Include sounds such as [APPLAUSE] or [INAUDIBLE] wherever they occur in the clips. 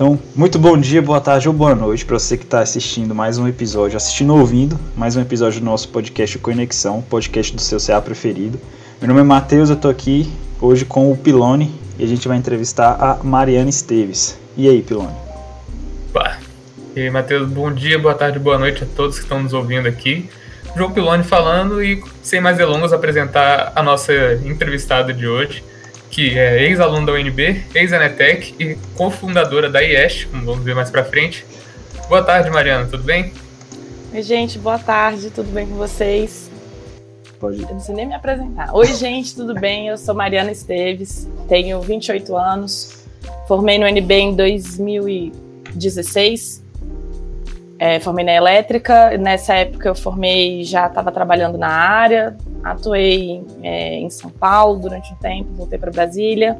Então, muito bom dia, boa tarde ou boa noite para você que está assistindo mais um episódio, assistindo ou ouvindo mais um episódio do nosso podcast Conexão, podcast do seu CA preferido. Meu nome é Matheus, eu estou aqui hoje com o Pilone e a gente vai entrevistar a Mariana Esteves. E aí, Pilone? Pá. E aí, Matheus, bom dia, boa tarde, boa noite a todos que estão nos ouvindo aqui. João Pilone falando e, sem mais delongas, apresentar a nossa entrevistada de hoje, que é ex-aluna da UNB, ex-Anetec e cofundadora da IEST, como vamos ver mais pra frente. Boa tarde, Mariana, tudo bem? Oi, gente, boa tarde, tudo bem com vocês? Pode. Eu não sei nem me apresentar. Oi, gente, tudo bem? Eu sou Mariana Esteves, tenho 28 anos, formei no UNB em 2016 é, formei na elétrica, nessa época eu formei, já estava trabalhando na área, atuei é, em São Paulo durante um tempo, voltei para Brasília.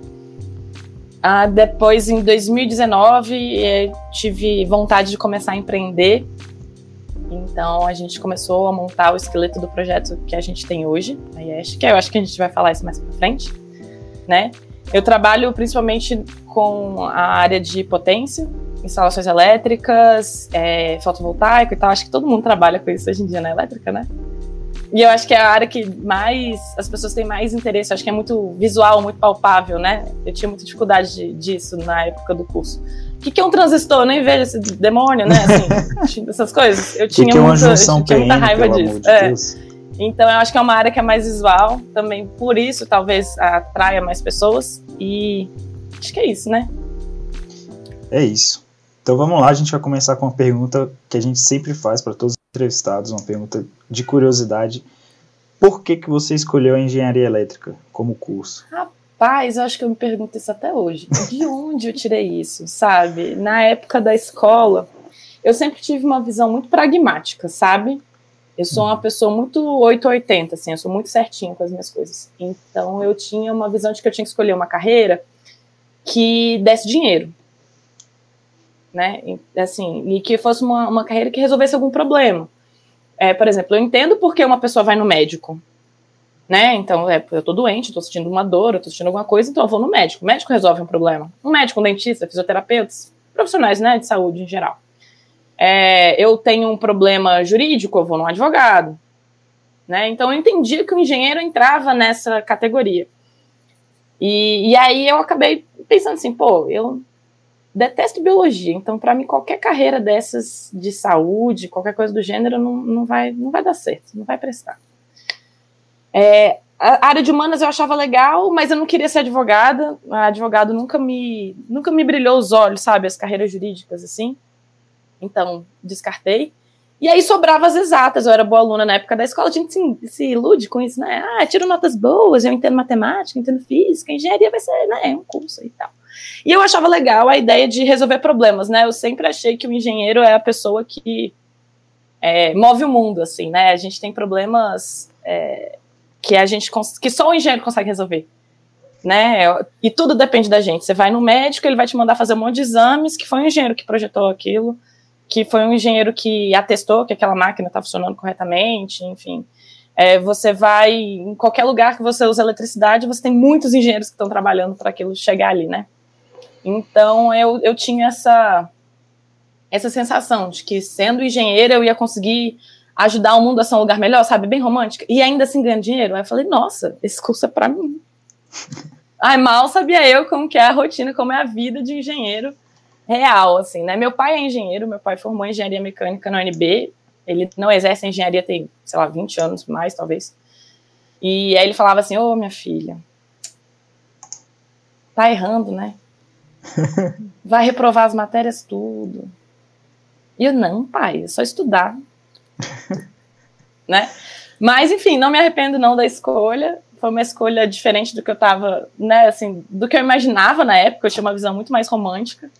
Ah, depois, em 2019, é, tive vontade de começar a empreender. Então, a gente começou a montar o esqueleto do projeto que a gente tem hoje, a IESH, que eu acho que a gente vai falar isso mais para frente, né? Eu trabalho principalmente com a área de potência, instalações elétricas, é, fotovoltaico e tal. Acho que todo mundo trabalha com isso hoje em dia na elétrica, né? E eu acho que é a área que mais as pessoas têm mais interesse. Eu acho que é muito visual, muito palpável, né? Eu tinha muita dificuldade de, disso na época do curso. O que, que é um transistor? Eu nem vejo esse demônio, né? Assim, [LAUGHS] essas coisas. Eu tinha, que é uma muita, eu tinha muita raiva disso. de É. Então eu acho que é uma área que é mais visual, também por isso talvez atraia mais pessoas. E acho que é isso, né? É isso. Então vamos lá, a gente vai começar com uma pergunta que a gente sempre faz para todos os entrevistados, uma pergunta de curiosidade. Por que, que você escolheu a engenharia elétrica como curso? Paz, eu acho que eu me pergunto isso até hoje. De [LAUGHS] onde eu tirei isso, sabe? Na época da escola, eu sempre tive uma visão muito pragmática, sabe? Eu sou uma pessoa muito 880, assim, eu sou muito certinha com as minhas coisas. Então eu tinha uma visão de que eu tinha que escolher uma carreira que desse dinheiro. Né? Assim, e que fosse uma, uma carreira que resolvesse algum problema. É, por exemplo, eu entendo porque uma pessoa vai no médico né? Então, é, eu tô doente, tô sentindo uma dor, eu tô sentindo alguma coisa, então eu vou no médico. O médico resolve um problema. Um médico, um dentista, fisioterapeutas, profissionais, né, de saúde em geral. É, eu tenho um problema jurídico, eu vou num advogado, né? Então, eu entendi que o engenheiro entrava nessa categoria. E, e aí eu acabei pensando assim, pô, eu detesto biologia, então para mim qualquer carreira dessas de saúde, qualquer coisa do gênero não, não, vai, não vai dar certo, não vai prestar. É, a área de humanas eu achava legal, mas eu não queria ser advogada. A advogado nunca me, nunca me brilhou os olhos, sabe? As carreiras jurídicas, assim. Então, descartei. E aí sobrava as exatas. Eu era boa aluna na época da escola. A gente se, se ilude com isso, né? Ah, tiro notas boas, eu entendo matemática, entendo física, engenharia vai ser, né? Um curso e tal. E eu achava legal a ideia de resolver problemas, né? Eu sempre achei que o engenheiro é a pessoa que é, move o mundo, assim, né? A gente tem problemas é, que a gente que só o engenheiro consegue resolver, né? E tudo depende da gente. Você vai no médico, ele vai te mandar fazer um monte de exames, que foi um engenheiro que projetou aquilo, que foi um engenheiro que atestou que aquela máquina está funcionando corretamente, enfim. É, você vai em qualquer lugar que você usa eletricidade, você tem muitos engenheiros que estão trabalhando para aquilo chegar ali, né? Então eu, eu tinha essa essa sensação de que sendo engenheira eu ia conseguir ajudar o mundo a ser um lugar melhor, sabe? Bem romântica. E ainda assim ganhando dinheiro. Aí eu falei, nossa, esse curso é pra mim. [LAUGHS] Ai, mal sabia eu como que é a rotina, como é a vida de engenheiro real, assim, né? Meu pai é engenheiro, meu pai formou engenharia mecânica na UNB. Ele não exerce engenharia tem, sei lá, 20 anos mais, talvez. E aí ele falava assim, ô, minha filha, tá errando, né? Vai reprovar as matérias tudo. E eu, não, pai, é só estudar. [LAUGHS] né? Mas, enfim, não me arrependo não da escolha. Foi uma escolha diferente do que eu tava, né, assim, do que eu imaginava na época. Eu tinha uma visão muito mais romântica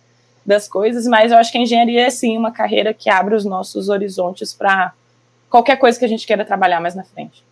das coisas, mas eu acho que a engenharia é, sim, uma carreira que abre os nossos horizontes para qualquer coisa que a gente queira trabalhar mais na frente.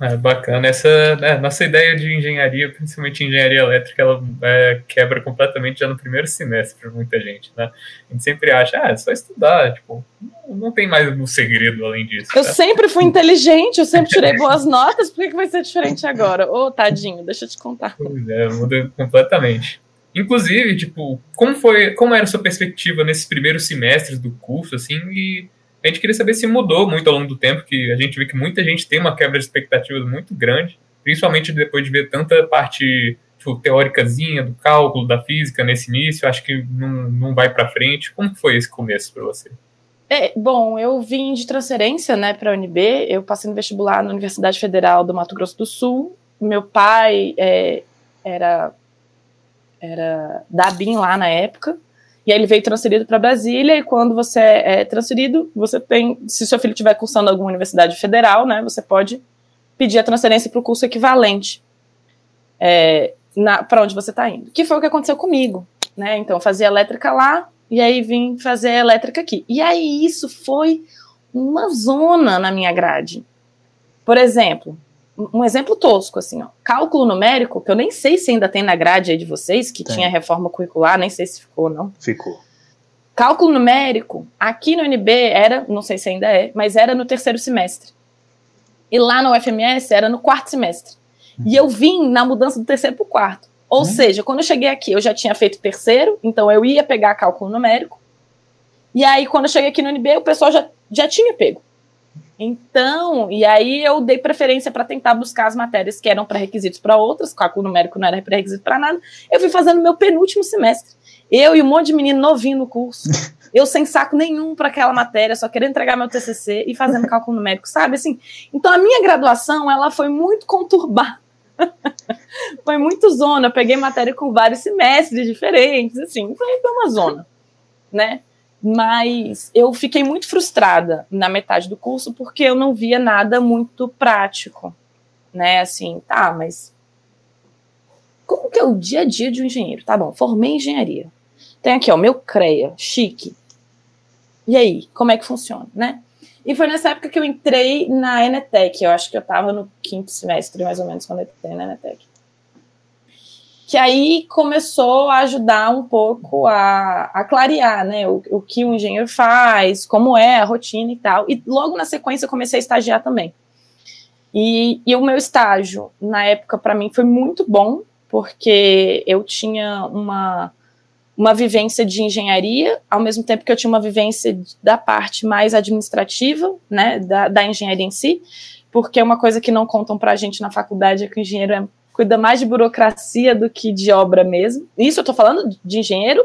É bacana. Essa é, nossa ideia de engenharia, principalmente engenharia elétrica, ela é, quebra completamente já no primeiro semestre para muita gente, né? A gente sempre acha, ah, é só estudar, tipo, não, não tem mais um segredo além disso. Eu tá? sempre fui inteligente, eu sempre tirei [LAUGHS] boas notas, por que, que vai ser diferente agora? Ô, tadinho, deixa eu te contar. Pois é, muda completamente. Inclusive, tipo, como foi, como era a sua perspectiva nesses primeiros semestres do curso, assim, e a gente queria saber se mudou muito ao longo do tempo, que a gente vê que muita gente tem uma quebra de expectativas muito grande, principalmente depois de ver tanta parte tipo, teóricazinha do cálculo, da física nesse início, acho que não, não vai para frente. Como foi esse começo para você? É, bom, eu vim de transferência, né, para a UNB. Eu passei no vestibular na Universidade Federal do Mato Grosso do Sul. Meu pai é, era era da BIM lá na época. E aí ele veio transferido para Brasília, e quando você é, é transferido, você tem, se seu filho estiver cursando alguma universidade federal, né, você pode pedir a transferência para o curso equivalente é, para onde você está indo. Que foi o que aconteceu comigo, né? Então, eu fazia elétrica lá, e aí vim fazer elétrica aqui. E aí isso foi uma zona na minha grade. Por exemplo, um exemplo tosco, assim, ó. Cálculo numérico, que eu nem sei se ainda tem na grade aí de vocês, que tem. tinha reforma curricular, nem sei se ficou, não. Ficou. Cálculo numérico, aqui no UNB era, não sei se ainda é, mas era no terceiro semestre. E lá no UFMS era no quarto semestre. Uhum. E eu vim na mudança do terceiro para o quarto. Ou uhum. seja, quando eu cheguei aqui, eu já tinha feito terceiro, então eu ia pegar cálculo numérico. E aí, quando eu cheguei aqui no UNB, o pessoal já, já tinha pego. Então, e aí eu dei preferência para tentar buscar as matérias que eram pré-requisitos para outras, cálculo numérico não era pré-requisito para nada. Eu fui fazendo meu penúltimo semestre. Eu e um monte de menino novinho no curso. [LAUGHS] Eu sem saco nenhum para aquela matéria, só querendo entregar meu TCC e fazendo cálculo numérico, sabe? Assim, então a minha graduação, ela foi muito conturbada. [LAUGHS] foi muito zona. Eu peguei matéria com vários semestres diferentes, assim, foi uma zona, né? Mas eu fiquei muito frustrada na metade do curso porque eu não via nada muito prático, né? Assim, tá, mas como que é o dia a dia de um engenheiro? Tá bom, formei engenharia. Tem aqui, ó, meu CREA, chique. E aí, como é que funciona, né? E foi nessa época que eu entrei na Enetec, eu acho que eu estava no quinto semestre, mais ou menos, quando eu entrei na Enetec que aí começou a ajudar um pouco a, a clarear, né, o, o que o engenheiro faz, como é a rotina e tal. E logo na sequência eu comecei a estagiar também. E, e o meu estágio, na época, para mim foi muito bom, porque eu tinha uma, uma vivência de engenharia, ao mesmo tempo que eu tinha uma vivência da parte mais administrativa, né, da, da engenharia em si, porque uma coisa que não contam para a gente na faculdade é que o engenheiro é cuida mais de burocracia do que de obra mesmo. Isso eu estou falando de engenheiro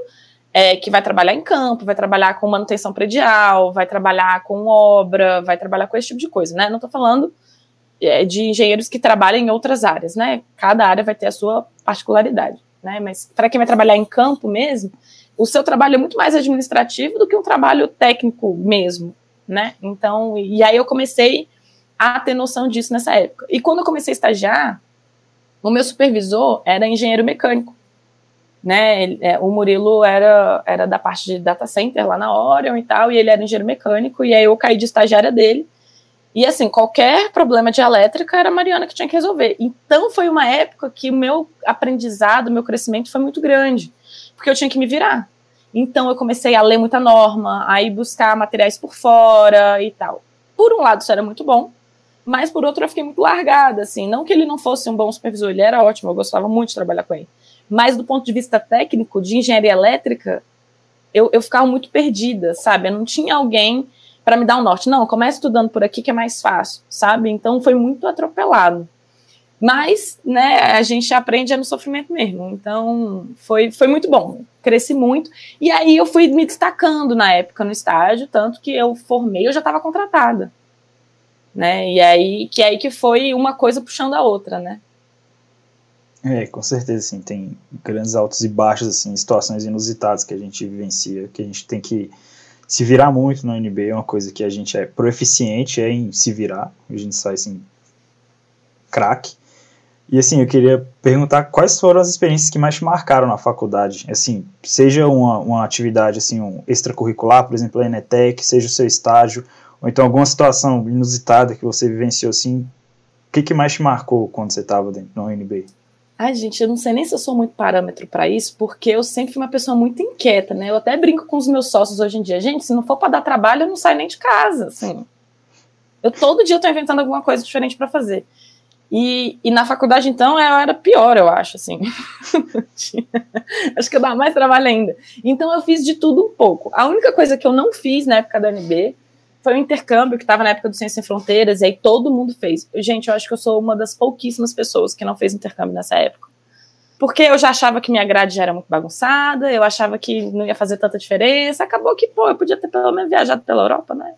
é, que vai trabalhar em campo, vai trabalhar com manutenção predial, vai trabalhar com obra, vai trabalhar com esse tipo de coisa, né? Não estou falando é, de engenheiros que trabalham em outras áreas, né? Cada área vai ter a sua particularidade, né? Mas para quem vai trabalhar em campo mesmo, o seu trabalho é muito mais administrativo do que um trabalho técnico mesmo, né? Então, e aí eu comecei a ter noção disso nessa época. E quando eu comecei a estagiar, o meu supervisor era engenheiro mecânico. Né, ele, é, o Murilo era, era da parte de data center lá na Orion e tal, e ele era engenheiro mecânico, e aí eu caí de estagiária dele. E assim, qualquer problema de elétrica era a Mariana que tinha que resolver. Então foi uma época que o meu aprendizado, meu crescimento foi muito grande, porque eu tinha que me virar. Então eu comecei a ler muita norma, a ir buscar materiais por fora e tal. Por um lado, isso era muito bom, mas por outro eu fiquei muito largada, assim, não que ele não fosse um bom supervisor, ele era ótimo, eu gostava muito de trabalhar com ele, mas do ponto de vista técnico, de engenharia elétrica, eu, eu ficava muito perdida, sabe, eu não tinha alguém para me dar um norte, não, comece estudando por aqui que é mais fácil, sabe, então foi muito atropelado, mas, né, a gente aprende é no sofrimento mesmo, então foi, foi muito bom, cresci muito, e aí eu fui me destacando na época no estágio, tanto que eu formei, eu já estava contratada, né? E aí que aí que foi uma coisa puxando a outra, né? É, com certeza, assim, tem grandes altos e baixos, assim, situações inusitadas que a gente vivencia, que a gente tem que se virar muito no NB, é uma coisa que a gente é proeficiente é em se virar, a gente sai, assim, craque. E, assim, eu queria perguntar quais foram as experiências que mais te marcaram na faculdade, assim, seja uma, uma atividade, assim, um extracurricular, por exemplo, a Enetec, seja o seu estágio, ou então alguma situação inusitada que você vivenciou assim, o que, que mais te marcou quando você estava dentro da UNB? Ai, gente, eu não sei nem se eu sou muito parâmetro para isso, porque eu sempre fui uma pessoa muito inquieta, né? Eu até brinco com os meus sócios hoje em dia. Gente, se não for para dar trabalho, eu não saio nem de casa, assim. Eu todo dia tô inventando alguma coisa diferente para fazer. E, e na faculdade, então, eu era pior, eu acho, assim. [LAUGHS] acho que eu dava mais trabalho ainda. Então, eu fiz de tudo um pouco. A única coisa que eu não fiz na época da UNB foi o intercâmbio, que estava na época do Ciência Sem Fronteiras, e aí todo mundo fez. Gente, eu acho que eu sou uma das pouquíssimas pessoas que não fez intercâmbio nessa época. Porque eu já achava que minha grade já era muito bagunçada, eu achava que não ia fazer tanta diferença. Acabou que, pô, eu podia ter pelo menos viajado pela Europa, né?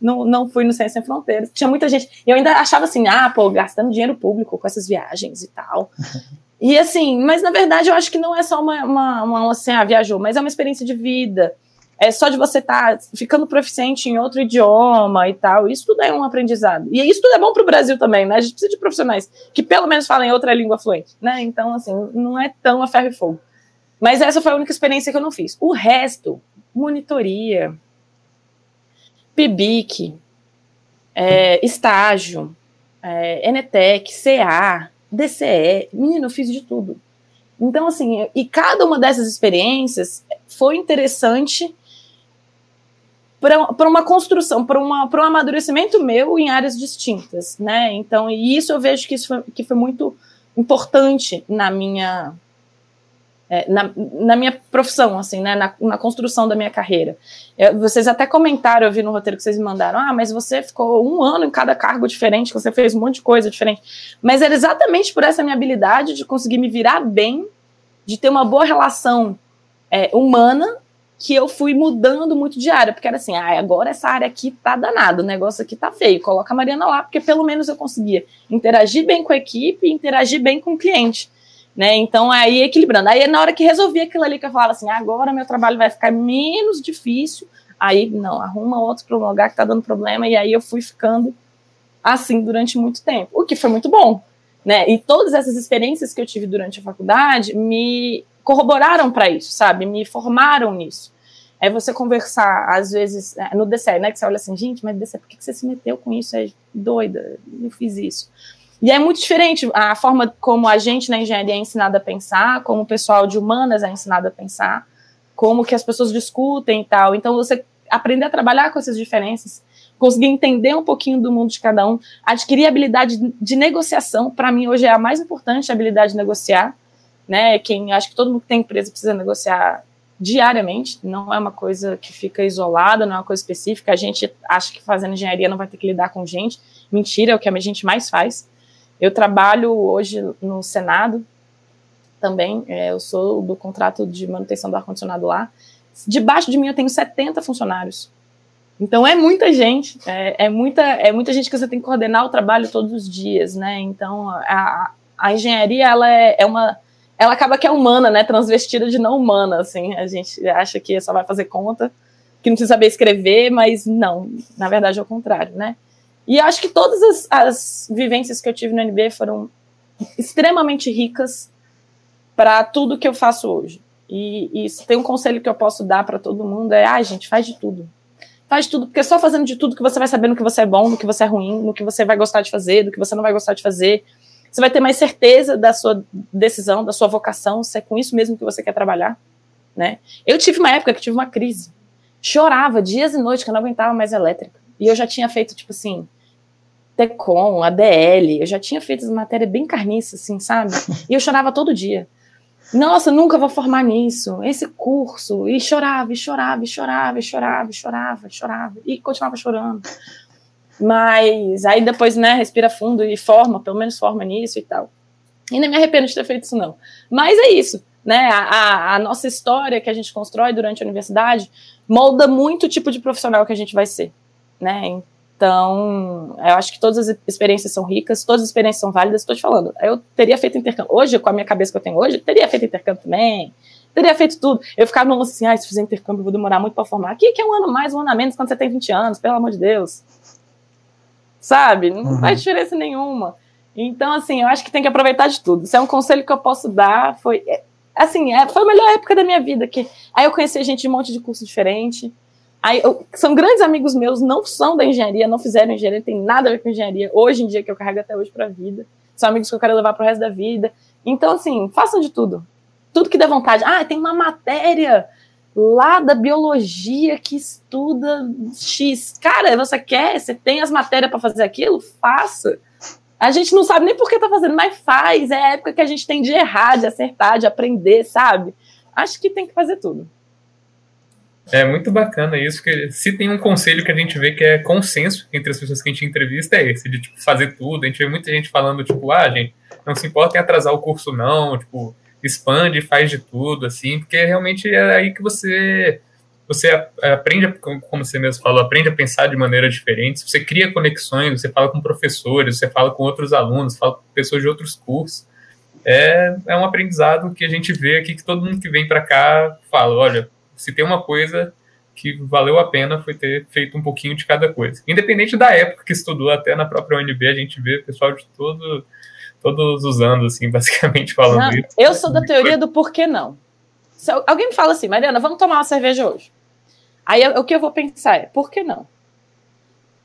Não, não fui no Ciência Sem Fronteiras. Tinha muita gente. Eu ainda achava assim, ah, pô, gastando dinheiro público com essas viagens e tal. [LAUGHS] E assim, mas na verdade eu acho que não é só uma, uma, uma assim, ah, viajou, mas é uma experiência de vida. É só de você estar tá ficando proficiente em outro idioma e tal. Isso tudo é um aprendizado. E isso tudo é bom para o Brasil também, né? A gente precisa de profissionais que pelo menos falem outra língua fluente, né? Então, assim, não é tão a ferro e fogo. Mas essa foi a única experiência que eu não fiz. O resto, monitoria, PIBIC, é, estágio, é, Enetec, CA, DCE, menino, eu fiz de tudo. Então, assim, e cada uma dessas experiências foi interessante para uma construção, para um amadurecimento meu em áreas distintas, né? Então, e isso eu vejo que isso foi, que foi muito importante na minha é, na, na, minha profissão, assim, né, na, na construção da minha carreira. Eu, vocês até comentaram, eu vi no roteiro que vocês me mandaram, ah, mas você ficou um ano em cada cargo diferente, você fez um monte de coisa diferente. Mas era exatamente por essa minha habilidade de conseguir me virar bem, de ter uma boa relação é, humana, que eu fui mudando muito de área, porque era assim, ah, agora essa área aqui tá danado, o negócio aqui tá feio, coloca a Mariana lá, porque pelo menos eu conseguia interagir bem com a equipe, interagir bem com o cliente né? Então aí equilibrando. Aí na hora que resolvi aquilo ali que eu falava assim, agora meu trabalho vai ficar menos difícil, aí não, arruma outro para um lugar que está dando problema, e aí eu fui ficando assim durante muito tempo, o que foi muito bom, né? E todas essas experiências que eu tive durante a faculdade me corroboraram para isso, sabe? Me formaram nisso. É você conversar, às vezes, é, no DCE, né? Que você olha assim, gente, mas DCE, por que você se meteu com isso? É doida, eu fiz isso. E é muito diferente a forma como a gente na engenharia é ensinado a pensar, como o pessoal de humanas é ensinado a pensar, como que as pessoas discutem e tal. Então, você aprender a trabalhar com essas diferenças, conseguir entender um pouquinho do mundo de cada um, adquirir habilidade de negociação, para mim hoje é a mais importante, a habilidade de negociar, né? Quem acho que todo mundo que tem empresa precisa negociar diariamente, não é uma coisa que fica isolada, não é uma coisa específica. A gente acha que fazendo engenharia não vai ter que lidar com gente. Mentira, é o que a gente mais faz. Eu trabalho hoje no Senado também, é, eu sou do contrato de manutenção do ar-condicionado lá. Debaixo de mim eu tenho 70 funcionários. Então é muita gente, é, é, muita, é muita gente que você tem que coordenar o trabalho todos os dias, né? Então a, a engenharia ela é, é uma ela acaba que é humana, né? Transvestida de não humana, assim. A gente acha que só vai fazer conta, que não precisa saber escrever, mas não. Na verdade é o contrário, né? E acho que todas as, as vivências que eu tive no NB foram extremamente ricas para tudo que eu faço hoje. E, e tem um conselho que eu posso dar para todo mundo é, ah, gente, faz de tudo. Faz de tudo, porque só fazendo de tudo que você vai saber no que você é bom, no que você é ruim, no que você vai gostar de fazer, do que você não vai gostar de fazer. Você vai ter mais certeza da sua decisão, da sua vocação, se é com isso mesmo que você quer trabalhar, né? Eu tive uma época que tive uma crise. Chorava dias e noites que eu não aguentava mais elétrica. E eu já tinha feito, tipo assim, Tecom, ADL, eu já tinha feito as matérias bem carniças, assim, sabe? E eu chorava todo dia. Nossa, nunca vou formar nisso, esse curso. E chorava, e chorava, e chorava, e chorava, e chorava, chorava, e continuava chorando. Mas aí depois, né, respira fundo e forma, pelo menos forma nisso e tal. E nem me arrependo de ter feito isso, não. Mas é isso, né? A, a, a nossa história que a gente constrói durante a universidade molda muito o tipo de profissional que a gente vai ser, né? Então, eu acho que todas as experiências são ricas, todas as experiências são válidas. Estou te falando, eu teria feito intercâmbio. Hoje, com a minha cabeça que eu tenho hoje, teria feito intercâmbio também. Teria feito tudo. Eu ficava no assim, ah, se fizer intercâmbio, eu vou demorar muito para formar. Aqui que é um ano mais, um ano a menos quando você tem 20 anos, pelo amor de Deus. Sabe? Não uhum. faz diferença nenhuma. Então, assim, eu acho que tem que aproveitar de tudo. Isso é um conselho que eu posso dar. Foi, é, assim, é, foi a melhor época da minha vida. Que, aí eu conheci gente de um monte de curso diferente. Aí, eu, são grandes amigos meus, não são da engenharia, não fizeram engenharia, tem nada a ver com engenharia. Hoje em dia, que eu carrego até hoje para a vida. São amigos que eu quero levar para o resto da vida. Então, assim, façam de tudo. Tudo que dê vontade. Ah, tem uma matéria lá da biologia que estuda X. Cara, você quer? Você tem as matérias para fazer aquilo? Faça. A gente não sabe nem por que tá fazendo, mas faz. É a época que a gente tem de errar, de acertar, de aprender, sabe? Acho que tem que fazer tudo. É muito bacana isso, que se tem um conselho que a gente vê que é consenso entre as pessoas que a gente entrevista, é esse, de tipo, fazer tudo. A gente vê muita gente falando, tipo, ah, gente, não se importa em atrasar o curso, não, tipo, expande, faz de tudo, assim, porque realmente é aí que você você aprende, como você mesmo falou, aprende a pensar de maneira diferente, você cria conexões, você fala com professores, você fala com outros alunos, fala com pessoas de outros cursos. É, é um aprendizado que a gente vê aqui, que todo mundo que vem para cá fala, olha, se tem uma coisa que valeu a pena foi ter feito um pouquinho de cada coisa. Independente da época que estudou, até na própria UNB, a gente vê pessoal de todo, todos os anos, assim, [LAUGHS] basicamente falando não, isso. Eu sou da teoria do porquê não. Se alguém me fala assim, Mariana, vamos tomar uma cerveja hoje. Aí o que eu vou pensar é, por que não?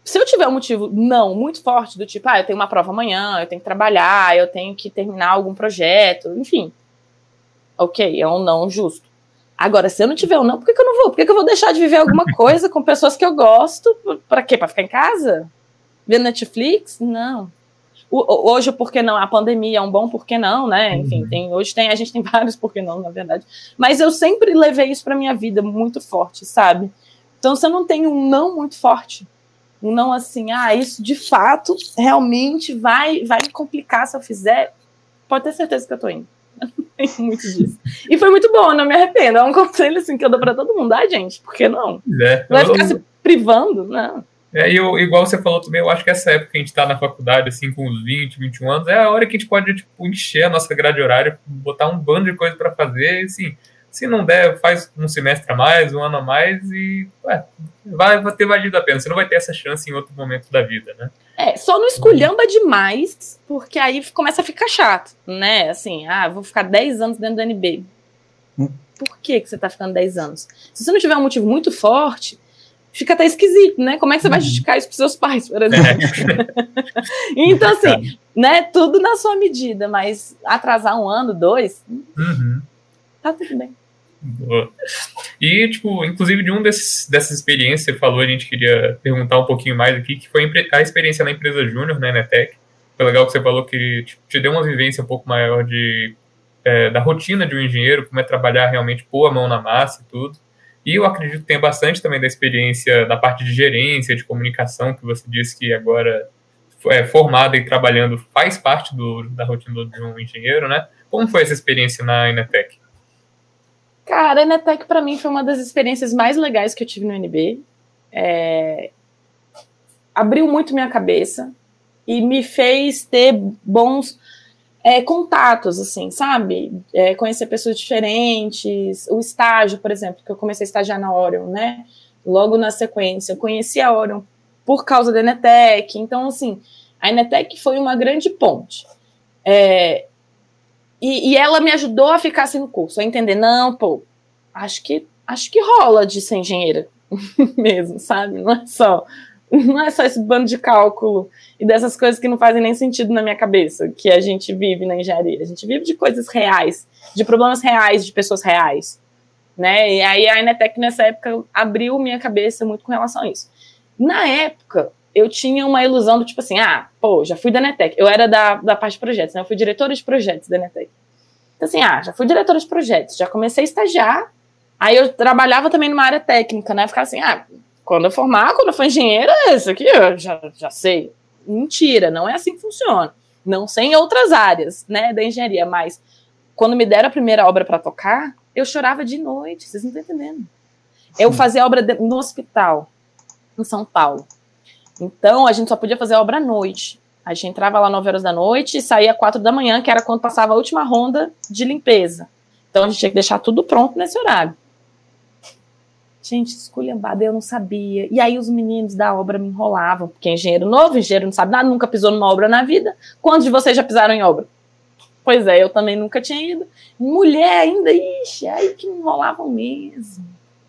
Se eu tiver um motivo não muito forte, do tipo, ah, eu tenho uma prova amanhã, eu tenho que trabalhar, eu tenho que terminar algum projeto, enfim. Ok, é um não justo. Agora, se eu não tiver um não, por que, que eu não vou? Por que, que eu vou deixar de viver alguma [LAUGHS] coisa com pessoas que eu gosto? Para quê? Para ficar em casa? Vendo Netflix? Não. O, hoje, por que não? A pandemia é um bom por que não, né? Enfim, uhum. tem, hoje tem, a gente tem [LAUGHS] vários por que não, na verdade. Mas eu sempre levei isso para minha vida muito forte, sabe? Então, se eu não tenho um não muito forte, um não assim, ah, isso de fato realmente vai, vai me complicar se eu fizer, pode ter certeza que eu tô indo. [LAUGHS] muito disso. E foi muito bom, não me arrependo. É um [LAUGHS] conselho assim que eu dou para todo mundo. Ah, gente, por que não? É, não vai ficar se privando, não. É, e eu, igual você falou também, eu acho que essa época que a gente está na faculdade, assim, com uns 20, 21 anos, é a hora que a gente pode, tipo, encher a nossa grade horária, botar um bando de coisa para fazer, e, assim, se não der, faz um semestre a mais, um ano a mais, e ué, vai, vai ter valido a pena. Você não vai ter essa chance em outro momento da vida, né? É, só não esculhamba demais, porque aí começa a ficar chato, né? Assim, ah, vou ficar 10 anos dentro do NB. Hum. Por que, que você tá ficando 10 anos? Se você não tiver um motivo muito forte, fica até esquisito, né? Como é que você vai uhum. justificar isso para seus pais, por exemplo? É. [LAUGHS] então, assim, né? Tudo na sua medida, mas atrasar um ano, dois, uhum. tá tudo bem. Boa. E, tipo, inclusive de um desses, dessas experiências que você falou, a gente queria perguntar um pouquinho mais aqui, que foi a experiência na empresa Júnior, né, Netec. Foi legal que você falou que tipo, te deu uma vivência um pouco maior de, é, da rotina de um engenheiro, como é trabalhar realmente, pôr a mão na massa e tudo. E eu acredito que tem bastante também da experiência da parte de gerência, de comunicação, que você disse que agora é formado e trabalhando faz parte do, da rotina de um engenheiro, né? Como foi essa experiência na Inetec? Cara, a Inetec para mim foi uma das experiências mais legais que eu tive no NB. É... Abriu muito minha cabeça e me fez ter bons é, contatos, assim, sabe? É, conhecer pessoas diferentes, o estágio, por exemplo, que eu comecei a estagiar na Orion, né? Logo na sequência, eu conheci a Orion por causa da Enetec, então, assim, a Enetec foi uma grande ponte. É, e, e, ela me ajudou a ficar assim no curso, a entender, não, pô, acho que, acho que rola de ser engenheira [LAUGHS] mesmo, sabe? Não é só [LAUGHS] não é só esse bando de cálculo e dessas coisas que não fazem nem sentido na minha cabeça, que a gente vive na engenharia. A gente vive de coisas reais, de problemas reais, de pessoas reais. Né? E aí a Inetec nessa época abriu minha cabeça muito com relação a isso. Na época, eu tinha uma ilusão do tipo assim, ah, pô, já fui da Netec. Eu era da, da parte de projetos, né? Eu fui diretora de projetos da Netec. Então, assim, ah, já fui diretora de projetos, já comecei a estagiar. Aí eu trabalhava também numa área técnica, né? Ficava assim, ah, quando eu formar, quando eu for engenheira, isso aqui eu já, já sei. Mentira, não é assim que funciona. Não sei em outras áreas, né, da engenharia, mas quando me deram a primeira obra para tocar, eu chorava de noite, vocês não estão entendendo. Eu fazia obra no hospital, em São Paulo. Então, a gente só podia fazer obra à noite. A gente entrava lá 9 horas da noite e saía 4 da manhã, que era quando passava a última ronda de limpeza. Então, a gente tinha que deixar tudo pronto nesse horário. Gente, esculhambada, eu não sabia. E aí os meninos da obra me enrolavam, porque é engenheiro novo, engenheiro não sabe nada, nunca pisou numa obra na vida. Quantos de vocês já pisaram em obra? Pois é, eu também nunca tinha ido. Mulher ainda, ixi, aí que me enrolavam mesmo.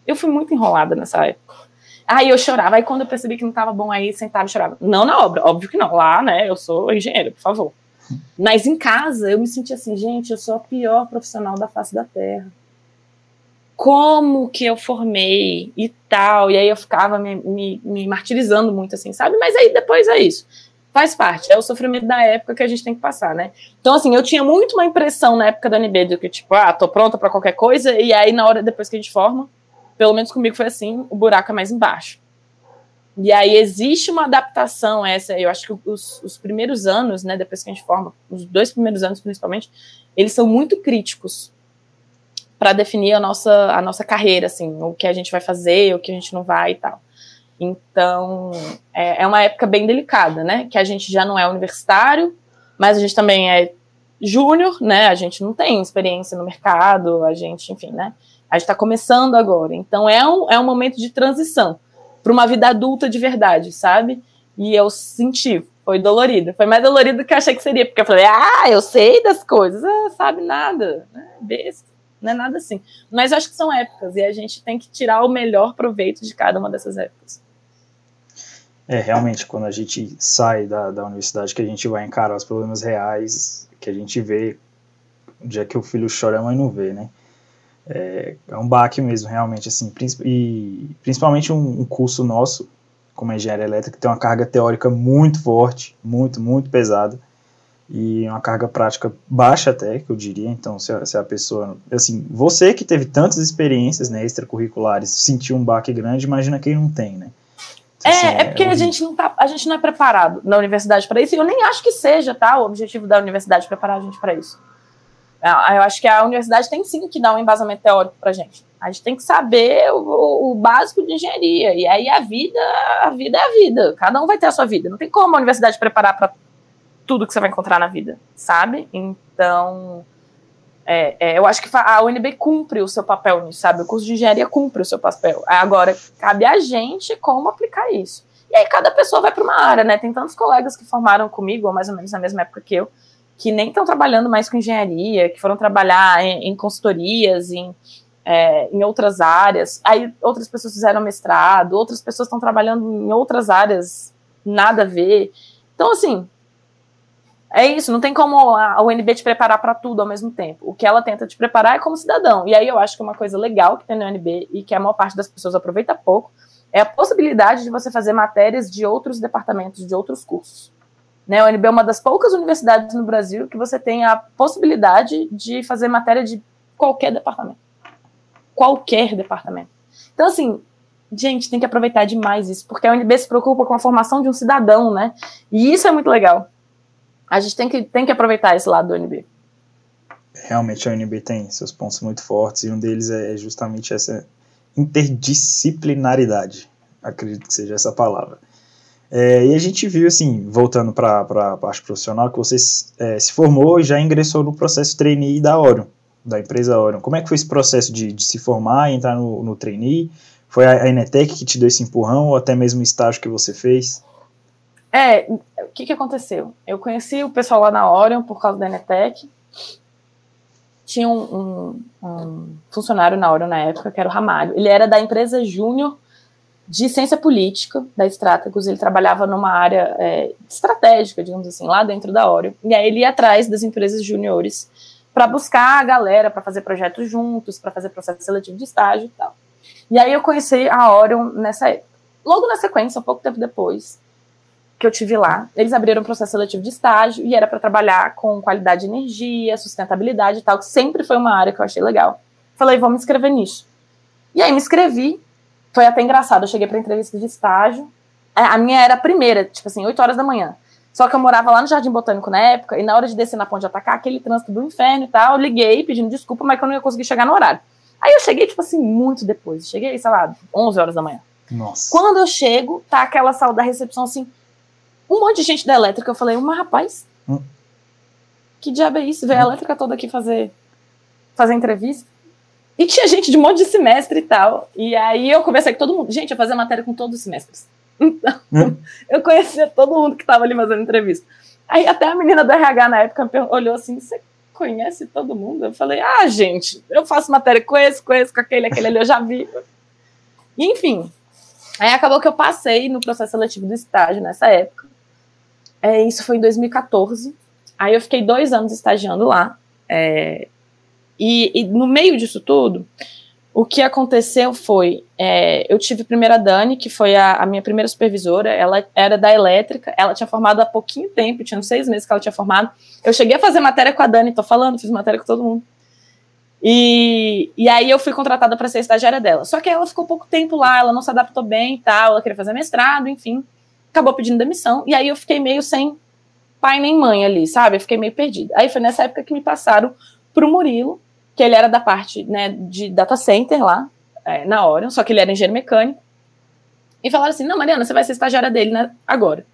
Eu fui muito enrolada nessa época. Aí eu chorava, aí quando eu percebi que não estava bom, aí sentava e chorava. Não na obra, óbvio que não. Lá, né, eu sou engenheiro, por favor. Mas em casa, eu me sentia assim, gente, eu sou a pior profissional da face da terra como que eu formei e tal. E aí eu ficava me, me, me, martirizando muito, assim, sabe? Mas aí depois é isso. Faz parte, é o sofrimento da época que a gente tem que passar, né? Então, assim, eu tinha muito uma impressão na época da NB do que, tipo, ah, tô pronta para qualquer coisa, e aí, na hora depois que a gente forma, pelo menos comigo foi assim, o buraco é mais embaixo. E aí existe uma adaptação essa, eu acho que os, os primeiros anos, né, depois que a gente forma, os dois primeiros anos principalmente, eles são muito críticos para definir a nossa, a nossa carreira, assim, o que a gente vai fazer, o que a gente não vai e tal. Então, é, é uma época bem delicada, né? Que a gente já não é universitário, mas a gente também é júnior, né? A gente não tem experiência no mercado, a gente, enfim, né? A gente está começando agora. Então, é um, é um momento de transição para uma vida adulta de verdade, sabe? E eu senti, foi dolorido. Foi mais dolorido do que eu achei que seria, porque eu falei, ah, eu sei das coisas, ah, sabe nada, né? Besta, não é nada assim. Mas acho que são épocas e a gente tem que tirar o melhor proveito de cada uma dessas épocas. É, realmente, quando a gente sai da, da universidade, que a gente vai encarar os problemas reais, que a gente vê, o dia que o filho chora, a mãe não vê, né? É, é um baque mesmo, realmente, assim, e principalmente um, um curso nosso, como engenharia elétrica, que tem uma carga teórica muito forte, muito, muito pesada, e uma carga prática baixa até, que eu diria, então se a, se a pessoa, assim, você que teve tantas experiências, né, extracurriculares, sentiu um baque grande, imagina quem não tem, né? É, assim, é, é porque a gente, não tá, a gente não é preparado na universidade para isso, e eu nem acho que seja, tá? O objetivo da universidade preparar a gente para isso. É, eu acho que a universidade tem sim que dar um embasamento teórico para a gente. A gente tem que saber o, o, básico de engenharia. E aí a vida, a vida é a vida. Cada um vai ter a sua vida. Não tem como a universidade preparar para tudo que você vai encontrar na vida, sabe? Então, é, é, eu acho que a UNB cumpre o seu papel nisso, sabe? O curso de engenharia cumpre o seu papel. Agora, cabe a gente como aplicar isso. E aí cada pessoa vai para uma área, né? Tem tantos colegas que formaram comigo, ou mais ou menos na mesma época que eu, que nem estão trabalhando mais com engenharia, que foram trabalhar em, em consultorias, em, é, em outras áreas. Aí outras pessoas fizeram mestrado, outras pessoas estão trabalhando em outras áreas, nada a ver. Então, assim, é isso, não tem como a UNB te preparar para tudo ao mesmo tempo. O que ela tenta te preparar é como cidadão. E aí eu acho que uma coisa legal que tem na UNB e que a maior parte das pessoas aproveita pouco é a possibilidade de você fazer matérias de outros departamentos, de outros cursos. Né, a UNB é uma das poucas universidades no Brasil que você tem a possibilidade de fazer matéria de qualquer departamento. Qualquer departamento. Então, assim, gente, tem que aproveitar demais isso, porque a UNB se preocupa com a formação de um cidadão, né? E isso é muito legal a gente tem que, tem que aproveitar esse lado do UNB. Realmente a UNB tem seus pontos muito fortes e um deles é, é justamente essa interdisciplinaridade, acredito que seja essa palavra. É, e a gente viu, assim, voltando para a parte profissional, que você é, se formou e já ingressou no processo trainee da Orion, da empresa Orion. Como é que foi esse processo de, de se formar e entrar no, no trainee? Foi a Enetec que te deu esse empurrão ou até mesmo o estágio que você fez? É, o que, que aconteceu? Eu conheci o pessoal lá na Orion por causa da Enetec. Tinha um, um, um, funcionário na Orion na época, que era o Ramalho. Ele era da empresa Júnior de Ciência Política, da Stratagos. Ele trabalhava numa área é, estratégica, digamos assim, lá dentro da Orion. E aí ele ia atrás das empresas juniores para buscar a galera, para fazer projetos juntos, para fazer processo seletivo de estágio e tal. E aí eu conheci a Orion nessa época. Logo na sequência, um pouco tempo depois, que eu tive lá. Eles abriram um processo seletivo de estágio e era para trabalhar com qualidade de energia, sustentabilidade e tal, que sempre foi uma área que eu achei legal. Falei, vou me inscrever nisso. E aí me inscrevi. Foi até engraçado. Eu cheguei para entrevista de estágio. É, a minha era a primeira, tipo assim, 8 horas da manhã. Só que eu morava lá no Jardim Botânico na época, e na hora de descer na ponte de atacar, aquele trânsito do inferno e tal, eu liguei pedindo desculpa, mas que eu não ia conseguir chegar no horário. Aí eu cheguei, tipo assim, muito depois. Cheguei, sei lá, 11 horas da manhã. Nossa. Quando eu chego, tá aquela sala da recepção assim, um monte de gente da elétrica. Eu falei, mas rapaz, hum. que diabo é isso? Veio a elétrica toda aqui fazer, fazer entrevista. E tinha gente de um monte de semestre e tal. E aí eu conversei com todo mundo. Gente, eu fazia matéria com todos os semestres. [LAUGHS] Então, hum. eu conhecia todo mundo que estava ali fazendo entrevista. Aí até a menina do RH na época olhou assim: você conhece todo mundo? Eu falei: ah, gente, eu faço matéria com esse, com esse, com aquele, aquele ali, eu já vi. E, enfim, aí acabou que eu passei no processo seletivo do estágio nessa época. É, isso foi em 2014. Aí eu fiquei dois anos estagiando lá. É, e, e, no meio disso tudo, o que aconteceu foi, é, eu tive a Dani, que foi a, a, minha primeira supervisora, ela era da elétrica, ela tinha formado há pouquinho tempo, tinha uns seis meses que ela tinha formado. Eu cheguei a fazer matéria com a Dani, tô falando, fiz matéria com todo mundo. E, e aí eu fui contratada para ser estagiária dela. Só que ela ficou pouco tempo lá, ela não se adaptou bem e tal, ela queria fazer mestrado, enfim. Acabou pedindo demissão. E aí eu fiquei meio sem pai nem mãe ali, sabe? Eu fiquei meio perdida. Aí foi nessa época que me passaram pro Murilo, que ele era da parte né, de data center lá, é, na Orion, só que ele era engenheiro mecânico. E falaram assim: não, Mariana, você vai ser estagiária dele né, agora.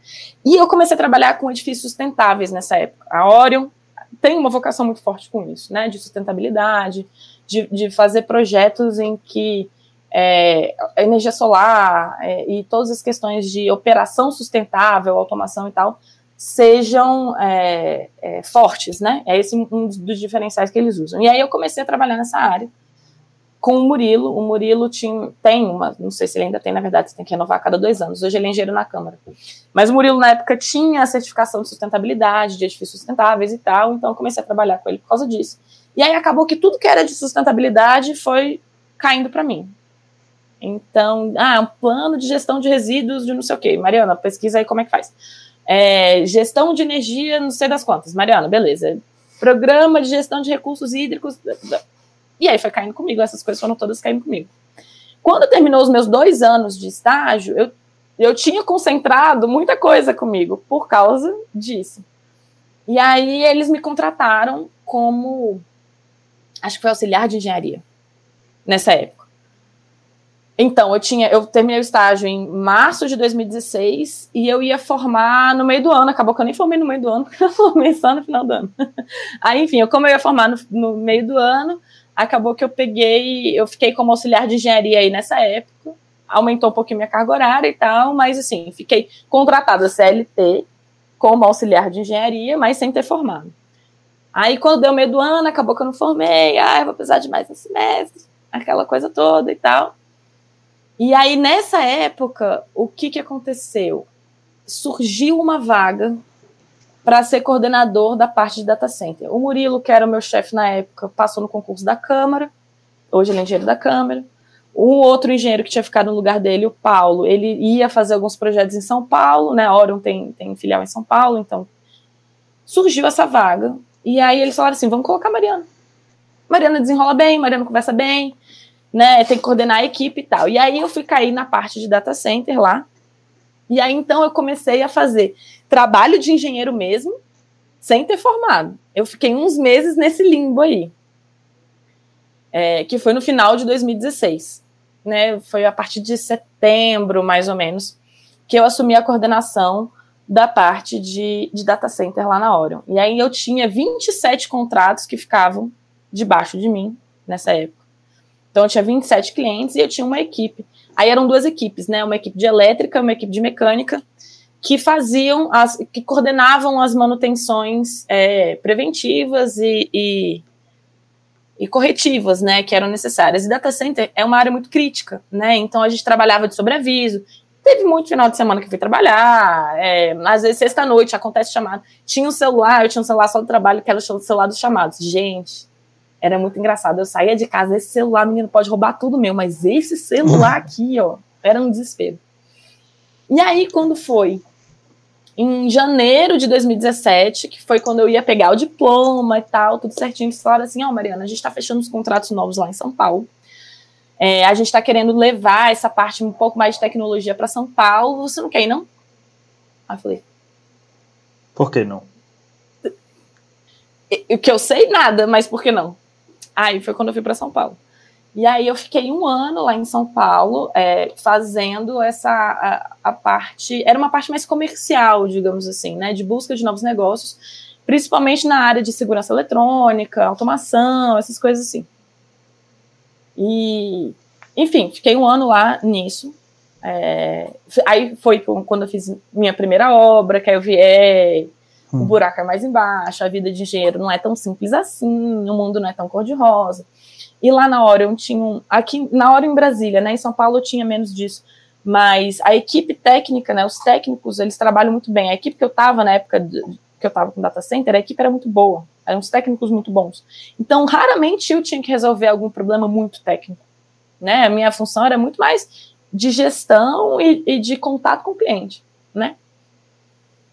E eu comecei a trabalhar com edifícios sustentáveis nessa época. A Orion tem uma vocação muito forte com isso, né? De sustentabilidade, de, de fazer projetos em que é, energia solar é, e todas as questões de operação sustentável, automação e tal, sejam é, é, fortes, né? É esse um dos diferenciais que eles usam. E aí eu comecei a trabalhar nessa área com o Murilo. O Murilo tinha, tem uma, não sei se ele ainda tem, na verdade, você tem que renovar a cada dois anos. Hoje ele é engenheiro na Câmara. Mas o Murilo, na época, tinha a certificação de sustentabilidade, de edifícios sustentáveis e tal, então eu comecei a trabalhar com ele por causa disso. E aí acabou que tudo que era de sustentabilidade foi caindo para mim. Então, ah, um plano de gestão de resíduos de não sei o quê. Mariana, pesquisa aí como é que faz. É, gestão de energia, não sei das quantas. Mariana, beleza. Programa de gestão de recursos hídricos. E aí foi caindo comigo, essas coisas foram todas caindo comigo. Quando terminou os meus dois anos de estágio, eu, eu tinha concentrado muita coisa comigo por causa disso. E aí eles me contrataram como, acho que foi auxiliar de engenharia nessa época. Então, eu tinha, eu terminei o estágio em março de 2016 e eu ia formar no meio do ano. Acabou que eu nem formei no meio do ano, [LAUGHS] porque eu formei só no final do ano. [LAUGHS] Aí, enfim, eu, como eu ia formar no, no, meio do ano, acabou que eu peguei, eu fiquei como auxiliar de engenharia aí nessa época. Aumentou um pouquinho minha carga horária e tal, mas assim, fiquei contratada CLT como auxiliar de engenharia, mas sem ter formado. Aí, quando deu meio do ano, acabou que eu não formei. Ah, eu vou precisar de mais um semestre, aquela coisa toda e tal. E aí, nessa época, o que, que aconteceu? Surgiu uma vaga para ser coordenador da parte de data center. O Murilo, que era o meu chefe na época, passou no concurso da Câmara, hoje ele é engenheiro da Câmara. O outro engenheiro que tinha ficado no lugar dele, o Paulo, ele ia fazer alguns projetos em São Paulo, né? Orion tem, tem filial em São Paulo, então surgiu essa vaga. E aí eles falaram assim: vamos colocar a Mariana. Mariana desenrola bem, Mariana conversa bem, né? Tem que coordenar a equipe e tal. E aí eu fui cair na parte de data center lá. E aí então eu comecei a fazer trabalho de engenheiro mesmo, sem ter formado. Eu fiquei uns meses nesse limbo aí. É, que foi no final de 2016. Né? Foi a partir de setembro, mais ou menos, que eu assumi a coordenação da parte de, de data center lá na Orion. E aí eu tinha 27 contratos que ficavam debaixo de mim nessa época. Então eu tinha 27 clientes e eu tinha uma equipe. Aí eram duas equipes, né? Uma equipe de elétrica, uma equipe de mecânica, que faziam as, que coordenavam as manutenções é, preventivas e, e, e, corretivas, né? Que eram necessárias. E data center é uma área muito crítica, né? Então a gente trabalhava de sobreaviso. Teve muito final de semana que fui trabalhar, é, às vezes sexta-noite acontece chamado. Tinha um celular, eu tinha um celular só do trabalho, que era o celular dos chamados. Gente, era muito engraçado. Eu saía de casa, esse celular, menino, pode roubar tudo meu, mas esse celular [LAUGHS] aqui, ó, era um desespero. E aí, quando foi em janeiro de 2017, que foi quando eu ia pegar o diploma e tal, tudo certinho, eles falaram assim: Ó, oh, Mariana, a gente tá fechando os contratos novos lá em São Paulo. É, a gente está querendo levar essa parte um pouco mais de tecnologia para São Paulo. Você não quer ir, não? Aí eu falei: Por que não? O que eu sei, nada, mas por que não? Aí foi quando eu fui para São Paulo. E aí eu fiquei um ano lá em São Paulo, é, fazendo essa a, a, parte, era uma parte mais comercial, digamos assim, né, de busca de novos negócios, principalmente na área de segurança eletrônica, automação, essas coisas assim. E, enfim, fiquei um ano lá nisso. É, aí foi quando eu fiz minha primeira obra, que aí eu vi, é, Hum. O buraco é mais embaixo, a vida de engenheiro não é tão simples assim, o mundo não é tão cor-de-rosa. E lá na Orion tinha um. Aqui na Orion em Brasília, né? Em São Paulo tinha menos disso. Mas a equipe técnica, né? Os técnicos, eles trabalham muito bem. A equipe que eu estava na época de, que eu estava com data center, a equipe era muito boa. Eram uns técnicos muito bons. Então, raramente eu tinha que resolver algum problema muito técnico. né? A minha função era muito mais de gestão e, e de contato com o cliente, né?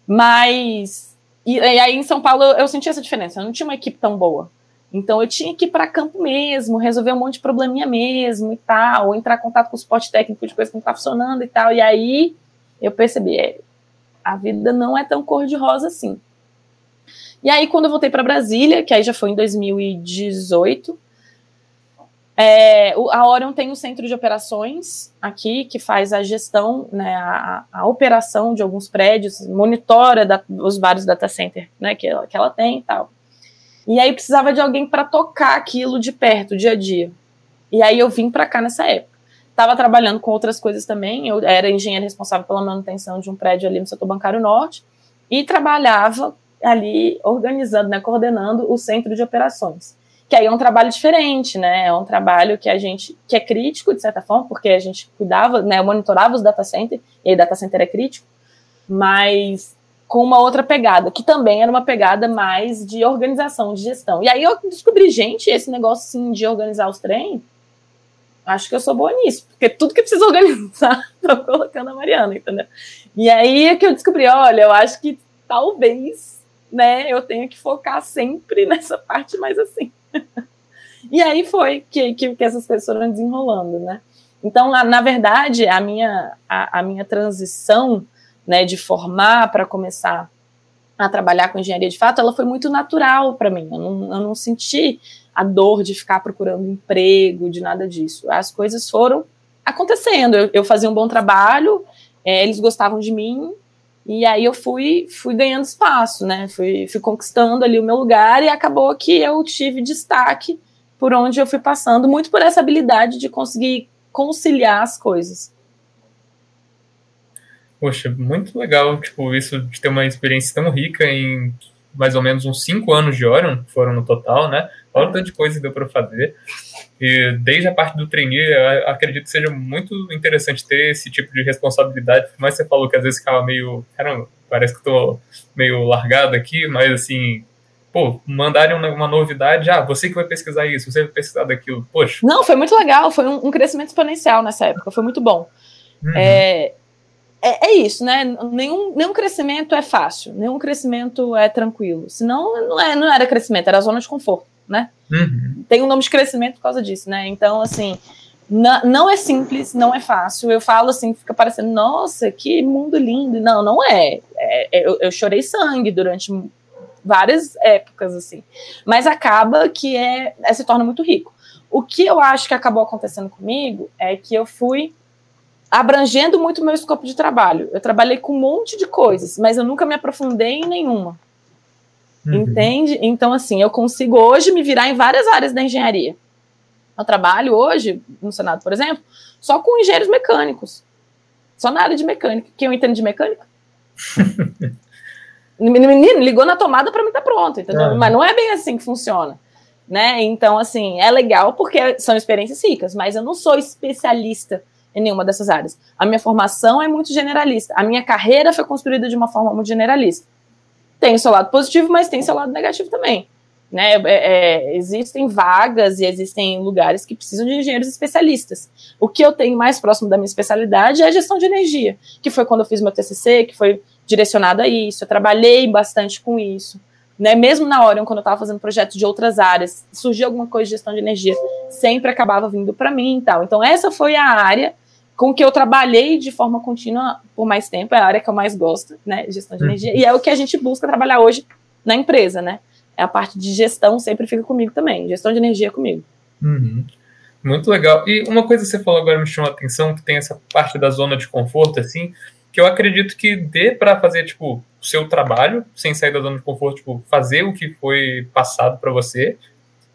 Mas e, e, aí em São Paulo eu, eu senti essa diferença. Eu não tinha uma equipe tão boa. Então eu tinha que ir para campo mesmo, resolver um monte de probleminha mesmo e tal, ou entrar em contato com o suporte técnico de coisa que não está funcionando e tal. E aí eu percebi, é, a vida não é tão cor-de-rosa assim. E aí, quando eu voltei para Brasília, que aí já foi em 2018, é, a Orion tem um centro de operações aqui que faz a gestão, né, a, a operação de alguns prédios, monitora da, os vários data centers né, que, ela, que ela tem e tal. E aí precisava de alguém para tocar aquilo de perto, dia a dia. E aí eu vim para cá nessa época. Estava trabalhando com outras coisas também. Eu era engenheiro responsável pela manutenção de um prédio ali no setor bancário norte e trabalhava ali organizando, né, coordenando o centro de operações que aí é um trabalho diferente, né? É um trabalho que a gente que é crítico de certa forma, porque a gente cuidava, né, monitorava os data center, e aí data center é crítico, mas com uma outra pegada, que também era uma pegada mais de organização, de gestão. E aí eu descobri, gente, esse negócio assim, de organizar os trem, acho que eu sou boa nisso, porque tudo que precisa organizar, [LAUGHS] tô colocando a Mariana, entendeu? E aí é que eu descobri, olha, eu acho que talvez, né, eu tenha que focar sempre [LAUGHS] nessa parte mais assim. E aí foi que, que, que, essas coisas foram desenrolando, né? Então, na, na verdade, a minha, a, a minha transição né, de formar para começar a trabalhar com engenharia de fato, ela foi muito natural para mim. Eu não, eu não senti a dor de ficar procurando emprego, de nada disso. As coisas foram acontecendo. Eu, eu fazia um bom trabalho, é, eles gostavam de mim, e aí eu fui, fui ganhando espaço, né? Fui, fui conquistando ali o meu lugar e acabou que eu tive destaque por onde eu fui passando, muito por essa habilidade de conseguir conciliar as coisas. Poxa, muito legal, tipo, isso de ter uma experiência tão rica em mais ou menos uns cinco anos de Orion, foram no total, né? Olha o tanto de coisa que deu para fazer. E desde a parte do trainee, acredito que seja muito interessante ter esse tipo de responsabilidade. Mas você falou que às vezes ficava meio. Caramba, parece que estou meio largado aqui, mas assim. Pô, mandarem uma novidade, ah, você que vai pesquisar isso, você vai pesquisar daquilo, poxa. Não, foi muito legal, foi um, um crescimento exponencial nessa época, foi muito bom. Uhum. É, é, é, isso, né? Nenhum, nenhum crescimento é fácil, nenhum crescimento é tranquilo. Senão, não, é, não era crescimento, era zona de conforto né? Uhum. Tem um nome de crescimento por causa disso, né? Então, assim, não é simples, não é fácil. Eu falo assim, fica parecendo, nossa, que mundo lindo. Não, não é. é, é eu, eu, chorei sangue durante várias épocas, assim. Mas acaba que é, é, se torna muito rico. O que eu acho que acabou acontecendo comigo é que eu fui abrangendo muito meu escopo de trabalho. Eu trabalhei com um monte de coisas, mas eu nunca me aprofundei em nenhuma. Uhum. Entende? Então, assim, eu consigo hoje me virar em várias áreas da engenharia. Eu trabalho hoje, no Senado, por exemplo, só com engenheiros mecânicos. Só na área de mecânica. Quem eu entendo de mecânica? [LAUGHS] Menino, ligou na tomada para mim tá pronto, entendeu? Mas não é bem assim que funciona. Né? Então, assim, é legal porque são experiências ricas, mas eu não sou especialista em nenhuma dessas áreas. A minha formação é muito generalista. A minha carreira foi construída de uma forma muito generalista tem seu lado positivo, mas tem seu lado negativo também. Né? É, é, existem vagas e existem lugares que precisam de engenheiros especialistas. O que eu tenho mais próximo da minha especialidade é a gestão de energia, que foi quando eu fiz meu TCC, que foi direcionado a isso. Eu trabalhei bastante com isso. Né? Mesmo na hora, quando eu estava fazendo projetos de outras áreas, surgia alguma coisa de gestão de energia, sempre acabava vindo para mim e tal. Então, essa foi a área com que eu trabalhei de forma contínua por mais tempo, é a área que eu mais gosto, né, gestão de uhum. energia, e é o que a gente busca trabalhar hoje na empresa, né, é a parte de gestão sempre fica comigo também, gestão de energia comigo. Uhum. Muito legal. E uma coisa que você falou agora me chamou a atenção, que tem essa parte da zona de conforto, assim, que eu acredito que dê para fazer, tipo, o seu trabalho, sem sair da zona de conforto, tipo, fazer o que foi passado para você,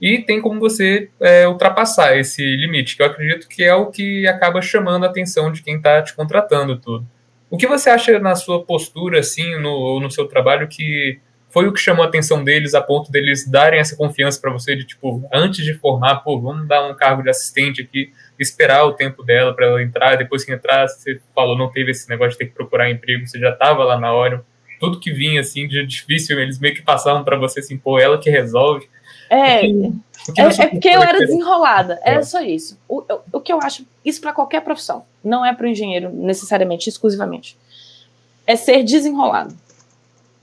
e tem como você é, ultrapassar esse limite, que eu acredito que é o que acaba chamando a atenção de quem está te contratando tudo. O que você acha na sua postura, assim, no, no seu trabalho, que foi o que chamou a atenção deles a ponto deles darem essa confiança para você de, tipo, antes de formar, pô, vamos dar um cargo de assistente aqui, esperar o tempo dela para ela entrar, depois que entrar, você falou, não teve esse negócio de ter que procurar emprego, você já estava lá na hora, tudo que vinha, assim, de difícil, eles meio que passavam para você, assim, pô, ela que resolve. É, é, é, porque eu era desenrolada, era é. só isso. O, o, que eu acho, isso para qualquer profissão, não é para o engenheiro necessariamente, exclusivamente, é ser desenrolado.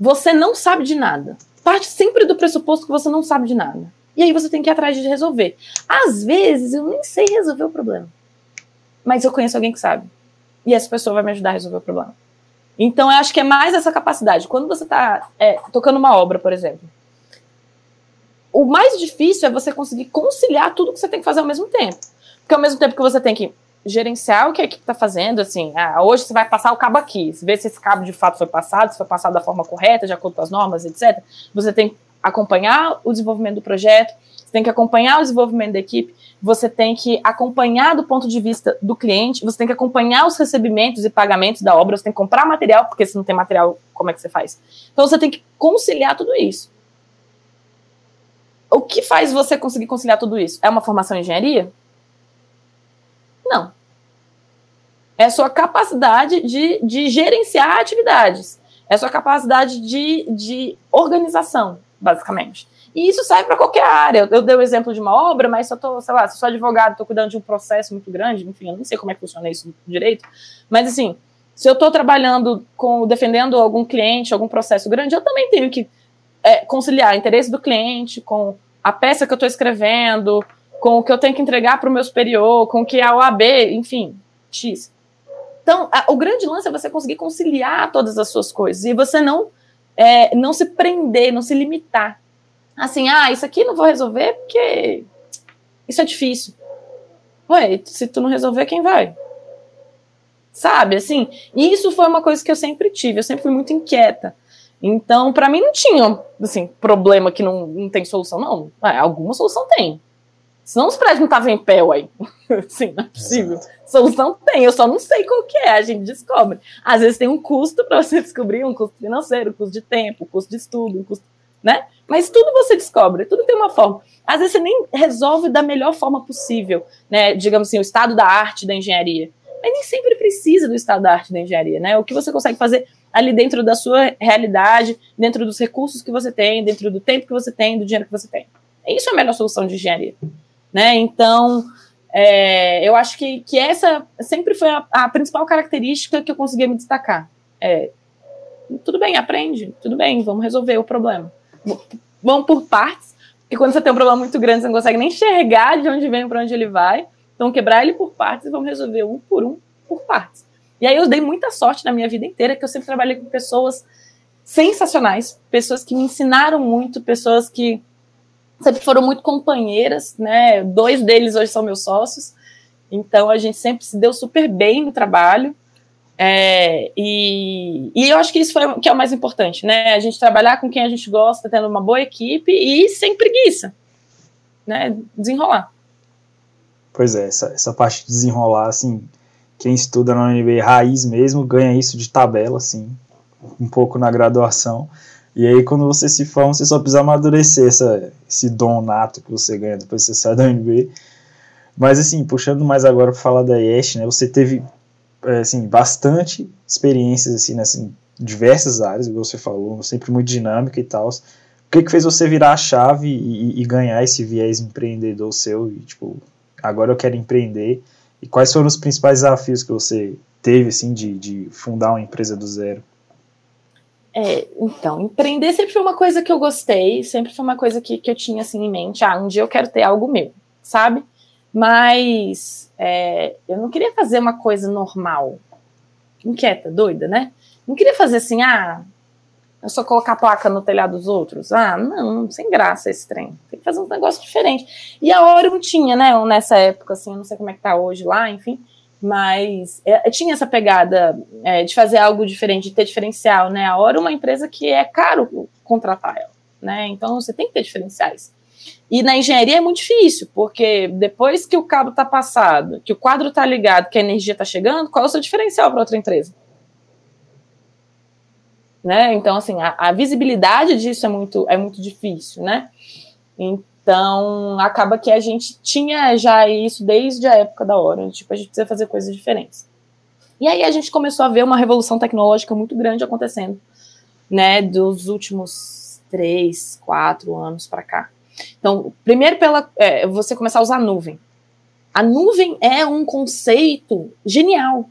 Você não sabe de nada. Parte sempre do pressuposto que você não sabe de nada. E aí você tem que ir atrás de resolver. Às vezes eu nem sei resolver o problema, mas eu conheço alguém que sabe. E essa pessoa vai me ajudar a resolver o problema. Então, eu acho que é mais essa capacidade. Quando você está é, tocando uma obra, por exemplo, o mais difícil é você conseguir conciliar tudo que você tem que fazer ao mesmo tempo. Porque ao mesmo tempo que você tem que gerenciar o que a equipe está fazendo, assim, ah, hoje você vai passar o cabo aqui, ver se esse cabo de fato foi passado, se foi passado da forma correta, de acordo com as normas, etc. Você tem que acompanhar o desenvolvimento do projeto, você tem que acompanhar o desenvolvimento da equipe, você tem que acompanhar do ponto de vista do cliente, você tem que acompanhar os recebimentos e pagamentos da obra, você tem que comprar material, porque se não tem material, como é que você faz? Então você tem que conciliar tudo isso. O que faz você conseguir conciliar tudo isso? É uma formação em engenharia? Não. É a sua capacidade de, de gerenciar atividades. É a sua capacidade de, de organização, basicamente. E isso serve para qualquer área. Eu, dei o exemplo de uma obra, mas se eu tô, sei lá, se eu sou advogado, estou cuidando de um processo muito grande, enfim, eu não sei como é que funciona isso direito, mas assim, se eu estou trabalhando com defendendo algum cliente, algum processo grande, eu também tenho que é, conciliar interesse do cliente com a peça que eu estou escrevendo, com o que eu tenho que entregar para o meu superior, com o que a OAB, enfim, X. Então, a, o grande lance é você conseguir conciliar todas as suas coisas e você não, é, não se prender, não se limitar assim, ah, isso aqui não vou resolver porque isso é difícil. Ué, se tu não resolver, quem vai? Sabe, assim, e isso foi uma coisa que eu sempre tive, eu sempre fui muito inquieta. Então, para mim não tinha, assim, problema que não, não tem solução, não. Ah, alguma solução tem. Senão os prédios não estavam em pé, ué. [LAUGHS] Sim, não é possível. Solução tem, eu só não sei qual que é, a gente descobre. Às vezes tem um custo para [LAUGHS] você descobrir, um custo financeiro, um custo de tempo, um custo de estudo, um custo né? Mas tudo você descobre, tudo tem uma forma. Às vezes você nem resolve da melhor forma possível, né? Digamos assim, o estado da arte da engenharia. Mas nem sempre precisa do estado da arte da engenharia, né? O que você consegue fazer ali dentro da sua realidade, dentro dos recursos que você tem, dentro do tempo que você tem, do dinheiro que você tem. Isso é a melhor solução de engenharia, né? Então, é, eu acho que, que essa sempre foi a, a, principal característica que eu conseguia me destacar. É, tudo bem, aprende, tudo bem, vamos resolver o problema vão por partes, porque quando você tem um problema muito grande, você não consegue nem enxergar de onde vem para onde ele vai. Então, quebrar ele por partes e vamos resolver um por um, por partes. E aí eu dei muita sorte na minha vida inteira, que eu sempre trabalhei com pessoas sensacionais, pessoas que me ensinaram muito, pessoas que sempre foram muito companheiras, né? Dois deles hoje são meus sócios. Então a gente sempre se deu super bem no trabalho. É, e, e eu acho que isso foi que é o mais importante, né? A gente trabalhar com quem a gente gosta, tendo uma boa equipe e sem preguiça, né? Desenrolar. Pois é, essa, essa parte de desenrolar, assim, quem estuda na UNB raiz mesmo ganha isso de tabela, assim, um pouco na graduação. E aí, quando você se forma, você só precisa amadurecer essa, esse dom nato que você ganha depois que você sai da UNB. Mas, assim, puxando mais agora para falar da IES, né? Você teve é, assim, bastante experiências assim, nessas em diversas áreas, como você falou, sempre muito dinâmica e tal. O que, que fez você virar a chave e, e, ganhar esse viés empreendedor seu? E, tipo, agora eu quero empreender. E quais foram os principais desafios que você teve, assim, de, de fundar uma empresa do zero? É, então, empreender sempre foi uma coisa que eu gostei, sempre foi uma coisa que, que eu tinha, assim, em mente. Ah, um dia eu quero ter algo meu, sabe? Mas é, eu não queria fazer uma coisa normal, inquieta, doida, né? Não queria fazer assim, ah, eu só colocar placa no telhado dos outros. Ah, não, sem graça esse trem. Tem que fazer um negócio diferente. E a Orion tinha, né, nessa época, assim, não sei como é que tá hoje lá, enfim, mas é, tinha essa pegada é, de fazer algo diferente, de ter diferencial, né? A Orion é uma empresa que é caro contratar ela, né? Então você tem que ter diferenciais. E na engenharia é muito difícil, porque depois que o cabo está passado, que o quadro está ligado, que a energia está chegando, qual é o seu diferencial para outra empresa? Né? Então, assim, a, a, visibilidade disso é muito, é muito difícil, né? Então, acaba que a gente tinha já isso desde a época da hora, tipo, a gente precisa fazer coisas diferentes. E aí a gente começou a ver uma revolução tecnológica muito grande acontecendo, né, dos últimos três, quatro anos para cá Então, primeiro pela é, você começar a usar a nuvem. A nuvem é um conceito genial,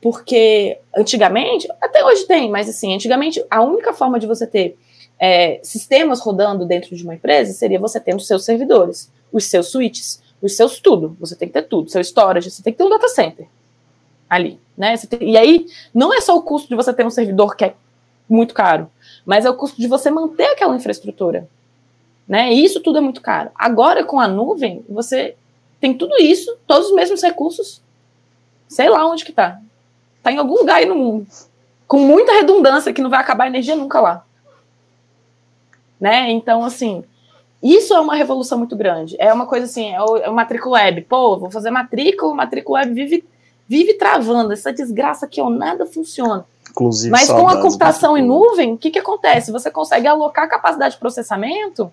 porque antigamente, até hoje tem, mas assim, antigamente a única forma de você ter é, sistemas rodando dentro de uma empresa seria você tendo os seus servidores, os seus switches, os seus tudo. Você tem que ter tudo, seu storage, você tem que ter um data center ali, né? Tem, e aí não é só o custo de você ter um servidor que é muito caro, mas é o custo de você manter aquela infraestrutura, né? E isso tudo é muito caro. Agora com a nuvem você tem tudo isso, todos os mesmos recursos, sei lá onde que tá, tá em algum lugar aí no mundo, com muita redundância que não vai acabar a energia nunca lá, né? Então assim isso é uma revolução muito grande. É uma coisa assim, é o, é o matrícula web. Pô, vou fazer matrícula, matrícula web vive, vive travando. Essa desgraça aqui, ó, nada funciona. Inclusive, Mas com a computação em nuvem, o que, que acontece? Você consegue alocar capacidade de processamento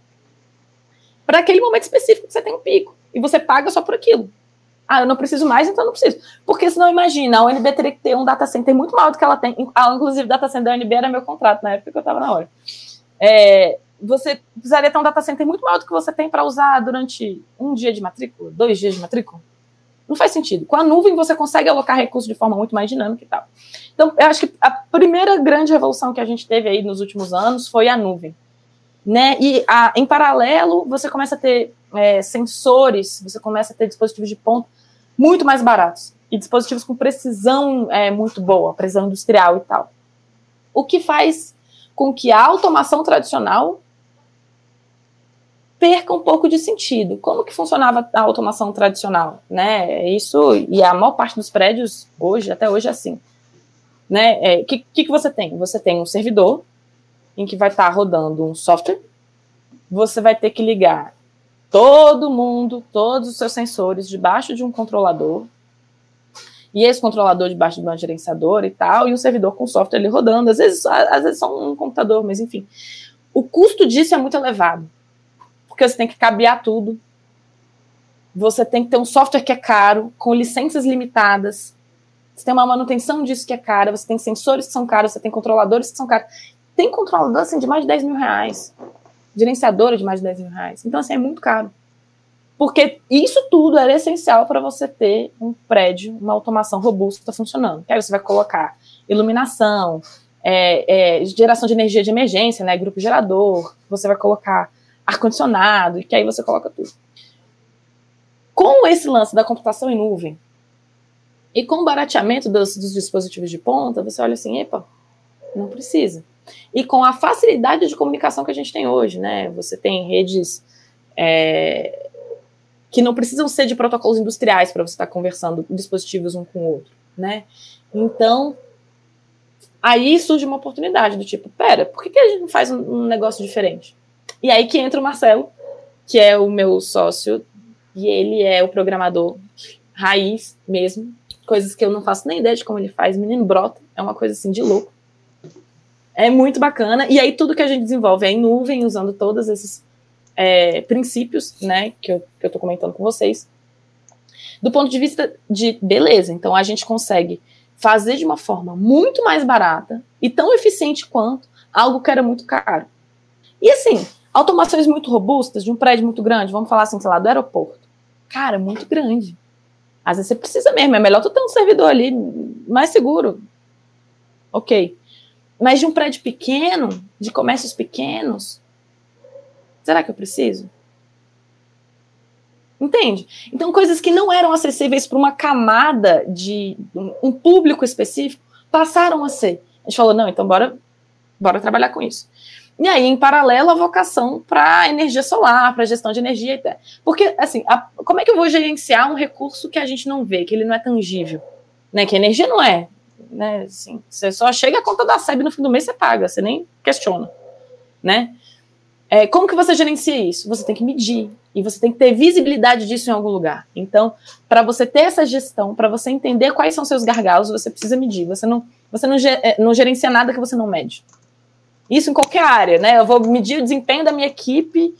para aquele momento específico que você tem um pico. E você paga só por aquilo. Ah, eu não preciso mais, então eu não preciso. Porque senão, imagina, a UNB teria que ter um data center muito maior do que ela tem. Ah, inclusive, data center da UNB era meu contrato na época que eu estava na hora. É, você precisaria ter um data center muito maior do que você tem para usar durante um dia de matrícula, dois dias de matrícula. Não faz sentido. Com a nuvem você consegue alocar recursos de forma muito mais dinâmica e tal. Então, eu acho que a primeira grande revolução que a gente teve aí nos últimos anos foi a nuvem. Né? E a, em paralelo, você começa a ter é, sensores, você começa a ter dispositivos de ponta muito mais baratos e dispositivos com precisão é, muito boa, precisão industrial e tal. O que faz com que a automação tradicional perca um pouco de sentido. Como que funcionava a automação tradicional, né? Isso e a maior parte dos prédios hoje, até hoje é assim, né? O é, que, que, que você tem? Você tem um servidor em que vai estar rodando um software. Você vai ter que ligar todo mundo, todos os seus sensores debaixo de um controlador. E esse controlador debaixo de uma gerenciadora e tal, e um servidor com software ali rodando. Às vezes, às vezes só um computador, mas enfim. O custo disso é muito elevado porque você tem que cabear tudo. Você tem que ter um software que é caro, com licenças limitadas. Você tem uma manutenção disso que é cara, você tem sensores que são caros, você tem controladores que são caros. Tem controlador assim, de mais de 10 mil reais. Gerenciadora de mais de 10 mil reais. Então, assim, é muito caro. Porque isso tudo era essencial para você ter um prédio, uma automação robusta funcionando. Que aí você vai colocar iluminação, é, é, geração de energia de emergência, né, grupo gerador, você vai colocar ar-condicionado, e que aí você coloca tudo. Com esse lance da computação em nuvem e com o barateamento dos, dos dispositivos de ponta, você olha assim, epa, não precisa. E com a facilidade de comunicação que a gente tem hoje, né? Você tem redes é, que não precisam ser de protocolos industriais para você estar conversando dispositivos um com o outro, né? Então, aí surge uma oportunidade do tipo, pera, por que, que a gente não faz um, um negócio diferente? E aí que entra o Marcelo, que é o meu sócio, e ele é o programador raiz mesmo, coisas que eu não faço nem ideia de como ele faz, menino brota, é uma coisa assim de louco. É muito bacana, e aí tudo que a gente desenvolve é em nuvem, usando todos esses é, princípios, né, que eu, que eu tô comentando com vocês. Do ponto de vista de beleza, então a gente consegue fazer de uma forma muito mais barata e tão eficiente quanto algo que era muito caro. E assim, Automações muito robustas, de um prédio muito grande, vamos falar assim, sei lá, do aeroporto. Cara, muito grande. Às vezes você precisa mesmo, é melhor tu ter um servidor ali mais seguro. Ok. Mas de um prédio pequeno, de comércios pequenos, será que eu preciso? Entende? Então, coisas que não eram acessíveis para uma camada de um público específico passaram a ser. A gente falou, não, então bora, bora trabalhar com isso. E aí, em paralelo, a vocação para energia solar, para gestão de energia. Porque, assim, a, como é que eu vou gerenciar um recurso que a gente não vê, que ele não é tangível? Né? Que energia não é. Né? Assim, você só chega a conta da SEB no fim do mês, você paga, você nem questiona. Né? É, como que você gerencia isso? Você tem que medir. E você tem que ter visibilidade disso em algum lugar. Então, para você ter essa gestão, para você entender quais são seus gargalos, você precisa medir. Você não, você não, é, não gerencia nada que você não mede. Isso em qualquer área, né? Eu vou medir o desempenho da minha equipe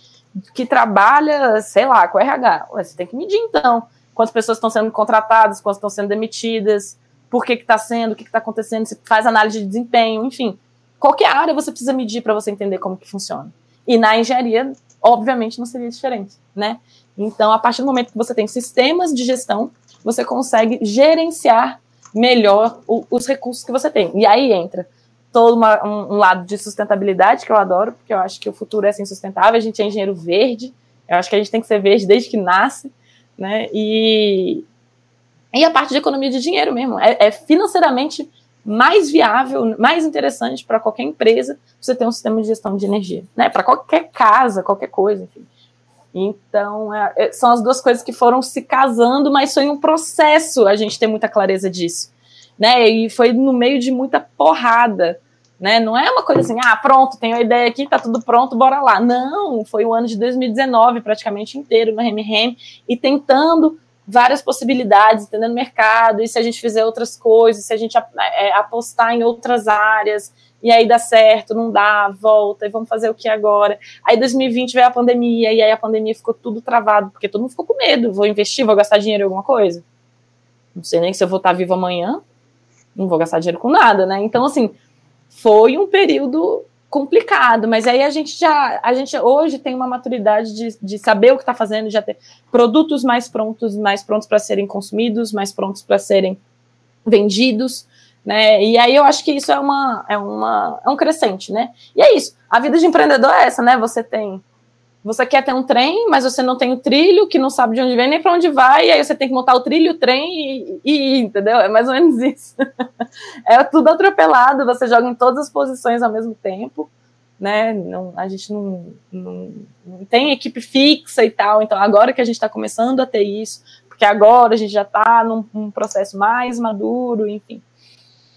que trabalha, sei lá, com RH. Ué, você tem que medir, então. Quantas pessoas estão sendo contratadas, quantas estão sendo demitidas, por que está sendo, o que está acontecendo, se faz análise de desempenho, enfim. Qualquer área você precisa medir para você entender como que funciona. E na engenharia, obviamente não seria diferente, né? Então, a partir do momento que você tem sistemas de gestão, você consegue gerenciar melhor o, os recursos que você tem. E aí entra todo uma, um, um, lado de sustentabilidade que eu adoro, porque eu acho que o futuro é assim sustentável. A gente é engenheiro verde, eu acho que a gente tem que ser verde desde que nasce, né? E, e a parte de economia de dinheiro mesmo. É, é financeiramente mais viável, mais interessante para qualquer empresa você ter um sistema de gestão de energia, né? Para qualquer casa, qualquer coisa, enfim. Então, é, é, são as duas coisas que foram se casando, mas foi um processo a gente ter muita clareza disso, né? E foi no meio de muita porrada, né? Não é uma coisa assim, ah, pronto, tenho a ideia aqui, tá tudo pronto, bora lá. Não, foi o ano de 2019 praticamente inteiro no Rem e tentando várias possibilidades, entendendo o mercado, e se a gente fizer outras coisas, se a gente é, apostar em outras áreas, e aí dá certo, não dá, volta, e vamos fazer o que agora? Aí 2020 veio a pandemia, e aí a pandemia ficou tudo travado, porque todo mundo ficou com medo, vou investir, vou gastar dinheiro em alguma coisa? Não sei nem se eu vou estar vivo amanhã, não vou gastar dinheiro com nada, né? Então, assim, foi um período complicado, mas aí a gente já, a gente hoje tem uma maturidade de, de saber o que está fazendo, já ter produtos mais prontos, mais prontos para serem consumidos, mais prontos para serem vendidos, né? E aí eu acho que isso é uma, é uma, é um crescente, né? E é isso. A vida de empreendedor é essa, né? Você tem você quer ter um trem, mas você não tem o trilho, que não sabe de onde vem nem para onde vai, e aí você tem que montar o trilho, o trem e, e entendeu? É mais ou menos isso. [LAUGHS] é tudo atropelado, você joga em todas as posições ao mesmo tempo, né? Não, a gente não, não, não tem equipe fixa e tal, então agora que a gente está começando a ter isso, porque agora a gente já está num, num processo mais maduro, enfim.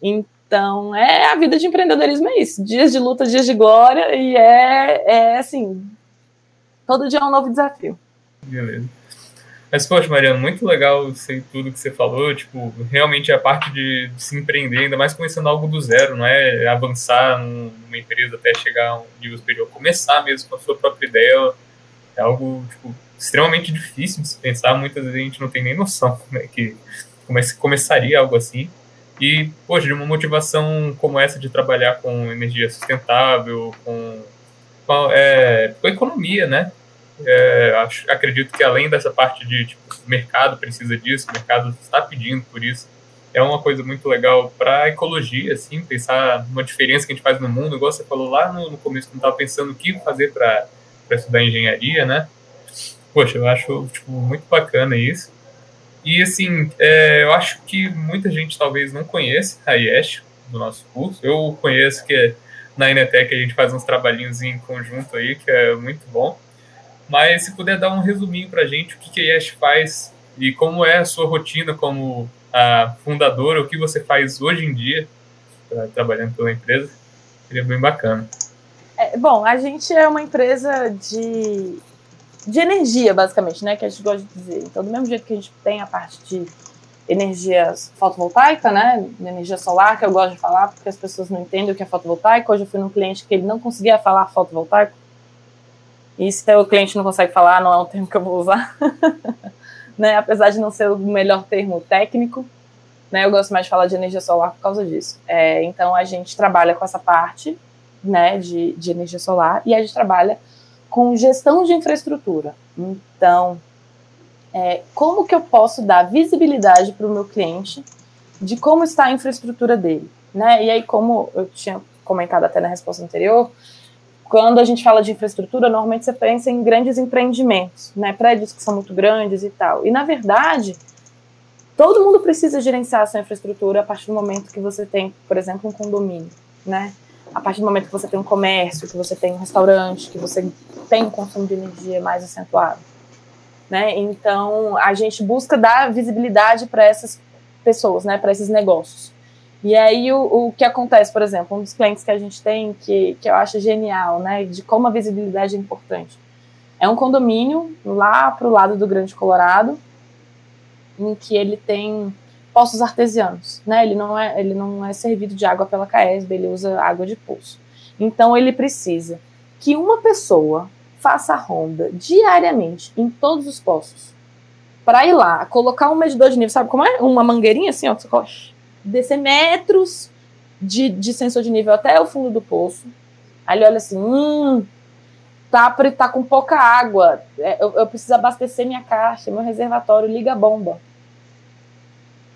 Então, é a vida de empreendedorismo é isso. Dias de luta, dias de glória, e é, é assim, todo dia é um novo desafio. Beleza. Mas, poxa, Mariana, muito legal sei tudo que você falou. Tipo, realmente a parte de, se empreender, ainda mais começando algo do zero, não é avançar numa empresa até chegar a um nível superior. Começar mesmo com a sua própria ideia é algo, tipo, extremamente difícil de se pensar. Muitas vezes a gente não tem nem noção né, que comece, começaria algo assim. E, poxa, de uma motivação como essa de trabalhar com energia sustentável, com, com, é, com economia, né? É, acho, acredito que além dessa parte de tipo, mercado precisa disso, o mercado está pedindo por isso, é uma coisa muito legal para a ecologia, assim, pensar uma diferença que a gente faz no mundo, igual você falou lá no, no começo, quando estava pensando o que fazer para estudar engenharia, né? Poxa, eu acho tipo, muito bacana isso. E assim, é, eu acho que muita gente talvez não conheça a IESH do nosso curso. Eu conheço que na Inetec a gente faz uns trabalhinhos em conjunto aí, que é muito bom. Mas se puder dar um resuminho para a gente o que, que a Yesh faz e como é a sua rotina como a fundadora, o que você faz hoje em dia, trabalhando pela empresa, seria bem bacana. É, bom, a gente é uma empresa de, de energia, basicamente, né? Que a gente gosta de dizer. Então, do mesmo jeito que a gente tem a parte de energia fotovoltaica, né? De energia solar, que eu gosto de falar, porque as pessoas não entendem o que é fotovoltaico. Hoje eu fui num cliente que ele não conseguia falar fotovoltaico e se o cliente não consegue falar, não é um termo que eu vou usar. [LAUGHS] né? Apesar de não ser o melhor termo técnico, né? eu gosto mais de falar de energia solar por causa disso. É, então, a gente trabalha com essa parte né, de, de energia solar e a gente trabalha com gestão de infraestrutura. Então, é, como que eu posso dar visibilidade para o meu cliente de como está a infraestrutura dele? Né? E aí, como eu tinha comentado até na resposta anterior, quando a gente fala de infraestrutura, normalmente você pensa em grandes empreendimentos, né? Prédios que são muito grandes e tal. E na verdade, todo mundo precisa gerenciar a sua infraestrutura a partir do momento que você tem, por exemplo, um condomínio, né? A partir do momento que você tem um comércio, que você tem um restaurante, que você tem um consumo de energia mais acentuado, né? Então, a gente busca dar visibilidade para essas pessoas, né? Para esses negócios. E aí o, o que acontece, por exemplo, um dos clientes que a gente tem que, que eu acho genial, né, de como a visibilidade é importante. É um condomínio lá para o lado do Grande Colorado, em que ele tem poços artesianos, né? Ele não é ele não é servido de água pela Caesb, ele usa água de poço. Então ele precisa que uma pessoa faça a ronda diariamente em todos os poços para ir lá, colocar um medidor de nível, sabe como é? Uma mangueirinha assim, ó, descer metros de, de sensor de nível até o fundo do poço. Aí ele olha assim, hum, tá, tá com pouca água, é, eu, eu preciso abastecer minha caixa, meu reservatório, liga a bomba.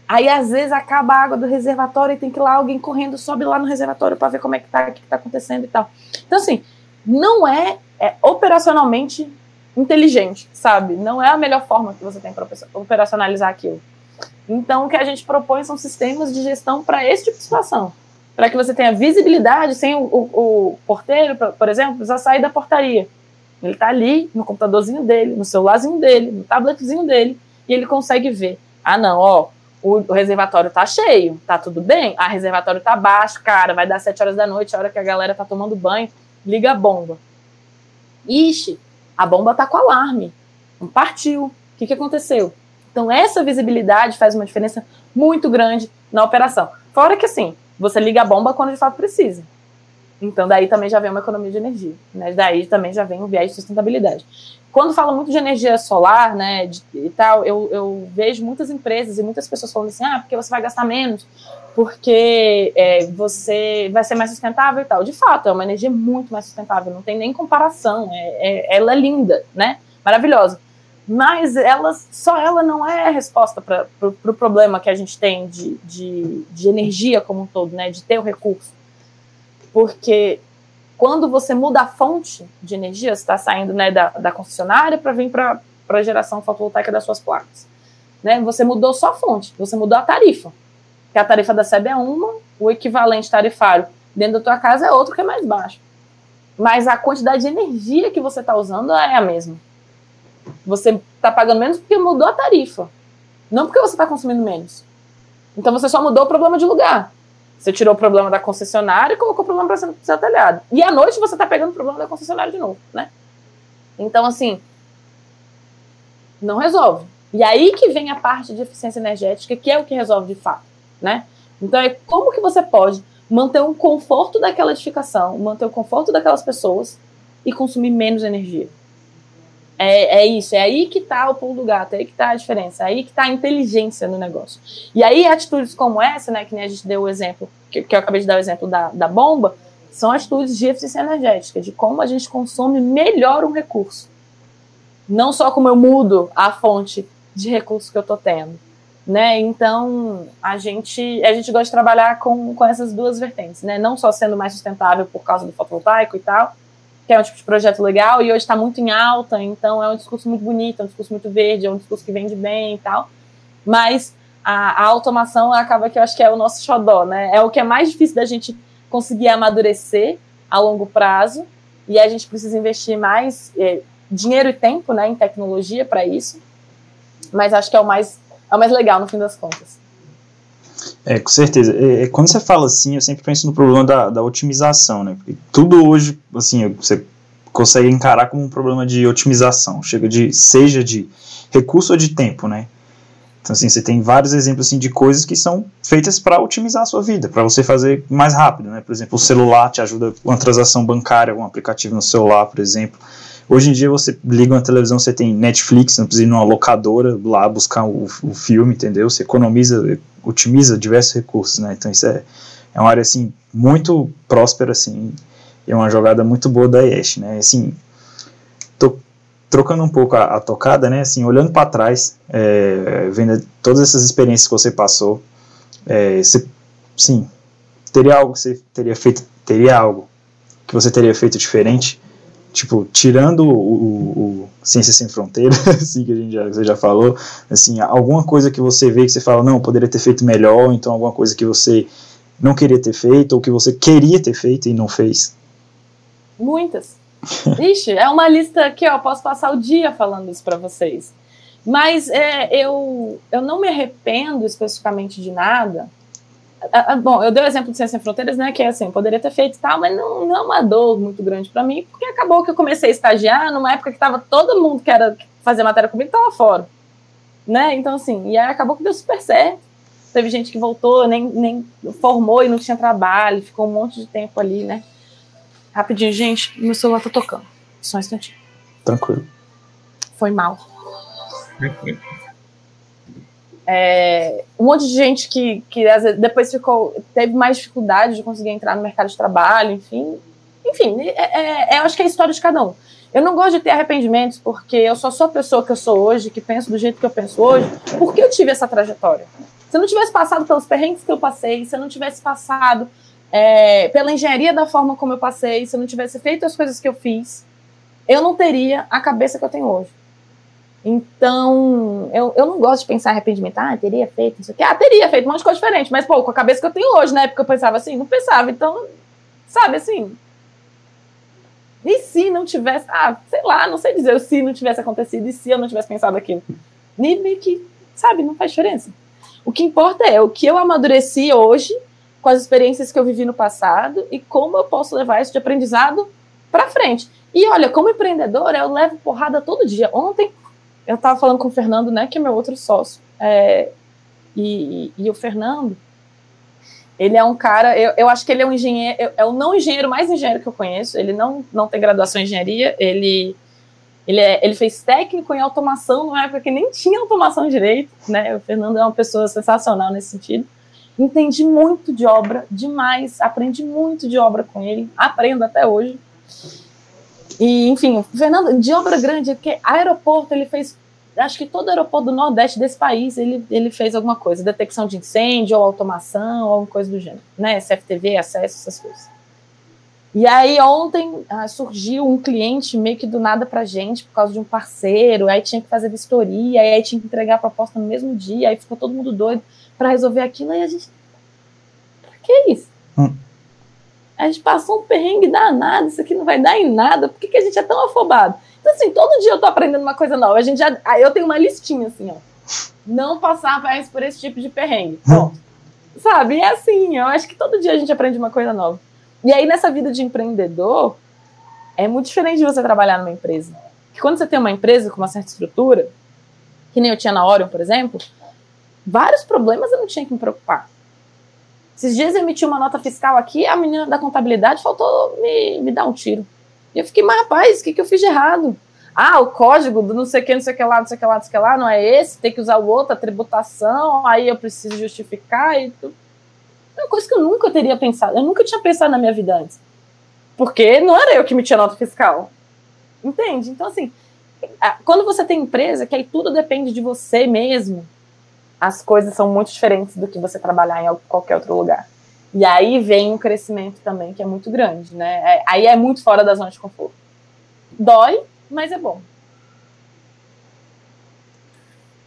Aí, às vezes, acaba a água do reservatório e tem que ir lá alguém correndo, sobe lá no reservatório para ver como é que tá, o que, tá acontecendo e tal. Então, assim, não é, é operacionalmente inteligente, sabe? Não é a melhor forma que você tem para operacionalizar aquilo. Então, o que a gente propõe são sistemas de gestão para esse tipo de situação. Para que você tenha visibilidade sem o, o, o porteiro, por exemplo, precisar sair da portaria. Ele está ali no computadorzinho dele, no celularzinho dele, no tabletzinho dele, e ele consegue ver. Ah, não, ó, o, o reservatório tá cheio, tá tudo bem? Ah, reservatório tá baixo, cara, vai dar 7 horas da noite, a hora que a galera tá tomando banho, liga a bomba. Ixi, a bomba tá com alarme. Não partiu. O que, que aconteceu? Então, essa visibilidade faz uma diferença muito grande na operação. Fora que, assim, você liga a bomba quando de fato precisa. Então, daí também já vem uma economia de energia. Né? Daí também já vem um viés de sustentabilidade. Quando fala muito de energia solar, né, de, e tal, eu, eu vejo muitas empresas e muitas pessoas falando assim, ah, porque você vai gastar menos, porque é, você vai ser mais sustentável e tal. De fato, é uma energia muito mais sustentável, não tem nem comparação. É, é ela é linda, né? Maravilhosa. Mas ela, só ela não é a resposta para o pro problema que a gente tem de, de, de energia como um todo, né? De ter o recurso. Porque quando você muda a fonte de energia, você está saindo né, da, da concessionária para vir para a geração fotovoltaica das suas placas. Né? Você mudou só a fonte, você mudou a tarifa que a tarifa da SEB é uma, o equivalente tarifário dentro da tua casa é outro que é mais baixo. Mas a quantidade de energia que você está usando é a mesma. Você está pagando menos porque mudou a tarifa, não porque você está consumindo menos. Então você só mudou o problema de lugar. Você tirou o problema da concessionária e colocou o problema para ser seu telhado. E à noite você está pegando o problema da concessionária de novo, né? Então, assim, não resolve. E aí que vem a parte de eficiência energética, que é o que resolve de fato né? Então é como que você pode manter o conforto daquela edificação, manter o conforto daquelas pessoas e consumir menos energia. É, é isso, é aí que está o pulo do gato, é aí que está a diferença, é aí que está a inteligência no negócio. E aí atitudes como essa, né, que nem a gente deu o exemplo, que, que eu acabei de dar o exemplo da, da bomba, são atitudes de eficiência energética, de como a gente consome melhor um recurso. Não só como eu mudo a fonte de recurso que eu estou tendo, né? Então, a gente, a gente gosta de trabalhar com, com essas duas vertentes, né? Não só sendo mais sustentável por causa do fotovoltaico e tal, que é um tipo de projeto legal e hoje está muito em alta, então é um discurso muito bonito, é um discurso muito verde, é um discurso que vende bem e tal, mas a, a automação acaba que eu acho que é o nosso xodó, né? É o que é mais difícil da gente conseguir amadurecer a longo prazo e a gente precisa investir mais é, dinheiro e tempo, né, em tecnologia para isso, mas acho que é o mais é o mais legal no fim das contas. É, com certeza. É, é, quando você fala assim, eu sempre penso no problema da, da otimização, né? Porque tudo hoje, assim, você consegue encarar como um problema de otimização, chega de, seja de recurso ou de tempo, né? Então, assim, você tem vários exemplos assim, de coisas que são feitas para otimizar a sua vida, para você fazer mais rápido, né? Por exemplo, o celular te ajuda com uma transação bancária, um aplicativo no celular, por exemplo. Hoje em dia você liga uma televisão, você tem Netflix, não precisa ir numa locadora lá buscar o, o filme, entendeu? Você economiza, otimiza diversos recursos, né? Então isso é, é uma área assim muito próspera assim, é uma jogada muito boa da Yesh, né? Assim, tô trocando um pouco a, a tocada, né? Assim, olhando para trás, é, vendo todas essas experiências que você passou, é, você, sim, teria algo que você teria feito, teria algo que você teria feito diferente tipo, tirando o, o, o Ciência Sem Fronteiras, [LAUGHS] assim, que a gente já, você já falou, assim, alguma coisa que você vê que você fala, não, poderia ter feito melhor, então alguma coisa que você não queria ter feito, ou que você queria ter feito e não fez? Muitas. [LAUGHS] Ixi, é uma lista que eu posso passar o dia falando isso para vocês. Mas é, eu, eu não me arrependo especificamente de nada, Bom, eu dei o exemplo de Ciência Sem Fronteiras, né? Que é assim, poderia ter feito tal, mas não, não é uma dor muito grande para mim, porque acabou que eu comecei a estagiar numa época que tava todo mundo que era fazer matéria comigo tava fora. Né? Então, assim, e aí acabou que deu super certo. Teve gente que voltou, nem, nem formou e não tinha trabalho, ficou um monte de tempo ali, né? Rapidinho, gente, meu celular tá tocando. Só um instantinho. Tranquilo. Foi mal. É, um monte de gente que, que depois ficou, teve mais dificuldade de conseguir entrar no mercado de trabalho, enfim. enfim, é, é, eu acho que é a história de cada um. Eu não gosto de ter arrependimentos porque eu só sou a pessoa que eu sou hoje, que penso do jeito que eu penso hoje, porque eu tive essa trajetória. Se eu não tivesse passado pelos perrengues que eu passei, se eu não tivesse passado é, pela engenharia da forma como eu passei, se eu não tivesse feito as coisas que eu fiz, eu não teria a cabeça que eu tenho hoje. Então, eu, eu não gosto de pensar arrependimento. Ah, teria feito isso aqui. Ah, teria feito um monte de coisa diferente. Mas, pô, com a cabeça que eu tenho hoje, na época eu pensava assim, não pensava. Então, sabe assim, e se não tivesse, ah, sei lá, não sei dizer, se não tivesse acontecido e se eu não tivesse pensado aquilo. Nem que, sabe, não faz diferença. O que importa é o que eu amadureci hoje com as experiências que eu vivi no passado e como eu posso levar isso de aprendizado para frente. E olha, como empreendedora, eu levo porrada todo dia. Ontem eu estava falando com o Fernando, né, que é meu outro sócio, é, e, e, e o Fernando, ele é um cara, eu, eu acho que ele é um engenheiro, é o não engenheiro mais engenheiro que eu conheço. Ele não, não tem graduação em engenharia, ele, ele, é, ele fez técnico em automação numa época que nem tinha automação direito, né? O Fernando é uma pessoa sensacional nesse sentido. Entendi muito de obra, demais, aprendi muito de obra com ele, aprendo até hoje. E, enfim, Fernando, de obra grande, porque aeroporto ele fez acho que todo aeroporto do Nordeste desse país ele, ele fez alguma coisa, detecção de incêndio, ou automação, ou alguma coisa do gênero, né? CFTV, acesso, essas coisas. E aí ontem ah, surgiu um cliente meio que do nada pra gente, por causa de um parceiro, aí tinha que fazer vistoria, aí tinha que entregar a proposta no mesmo dia, aí ficou todo mundo doido para resolver aquilo, aí a gente. Pra que isso? Hum. A gente passou um perrengue danado, isso aqui não vai dar em nada, por que, que a gente é tão afobado? Então, assim, todo dia eu tô aprendendo uma coisa nova. A gente já. Eu tenho uma listinha, assim, ó. Não passar mais por esse tipo de perrengue. Pronto. Sabe? É assim, eu acho que todo dia a gente aprende uma coisa nova. E aí, nessa vida de empreendedor, é muito diferente de você trabalhar numa empresa. Porque quando você tem uma empresa com uma certa estrutura, que nem eu tinha na Orion, por exemplo, vários problemas eu não tinha que me preocupar. Esses dias eu emiti uma nota fiscal aqui, a menina da contabilidade faltou me, me dar um tiro. E eu fiquei, mas rapaz, o que, que eu fiz de errado? Ah, o código do não sei o que, não sei o que lá, não sei o que lá, não sei o que lá, não é esse, tem que usar o outro, a tributação, aí eu preciso justificar e tudo. É uma coisa que eu nunca teria pensado, eu nunca tinha pensado na minha vida antes. Porque não era eu que me tinha nota fiscal. Entende? Então, assim, quando você tem empresa, que aí tudo depende de você mesmo, as coisas são muito diferentes do que você trabalhar em qualquer outro lugar. E aí vem um crescimento também que é muito grande, né? É, aí é muito fora da zona de conforto. Dói, mas é bom.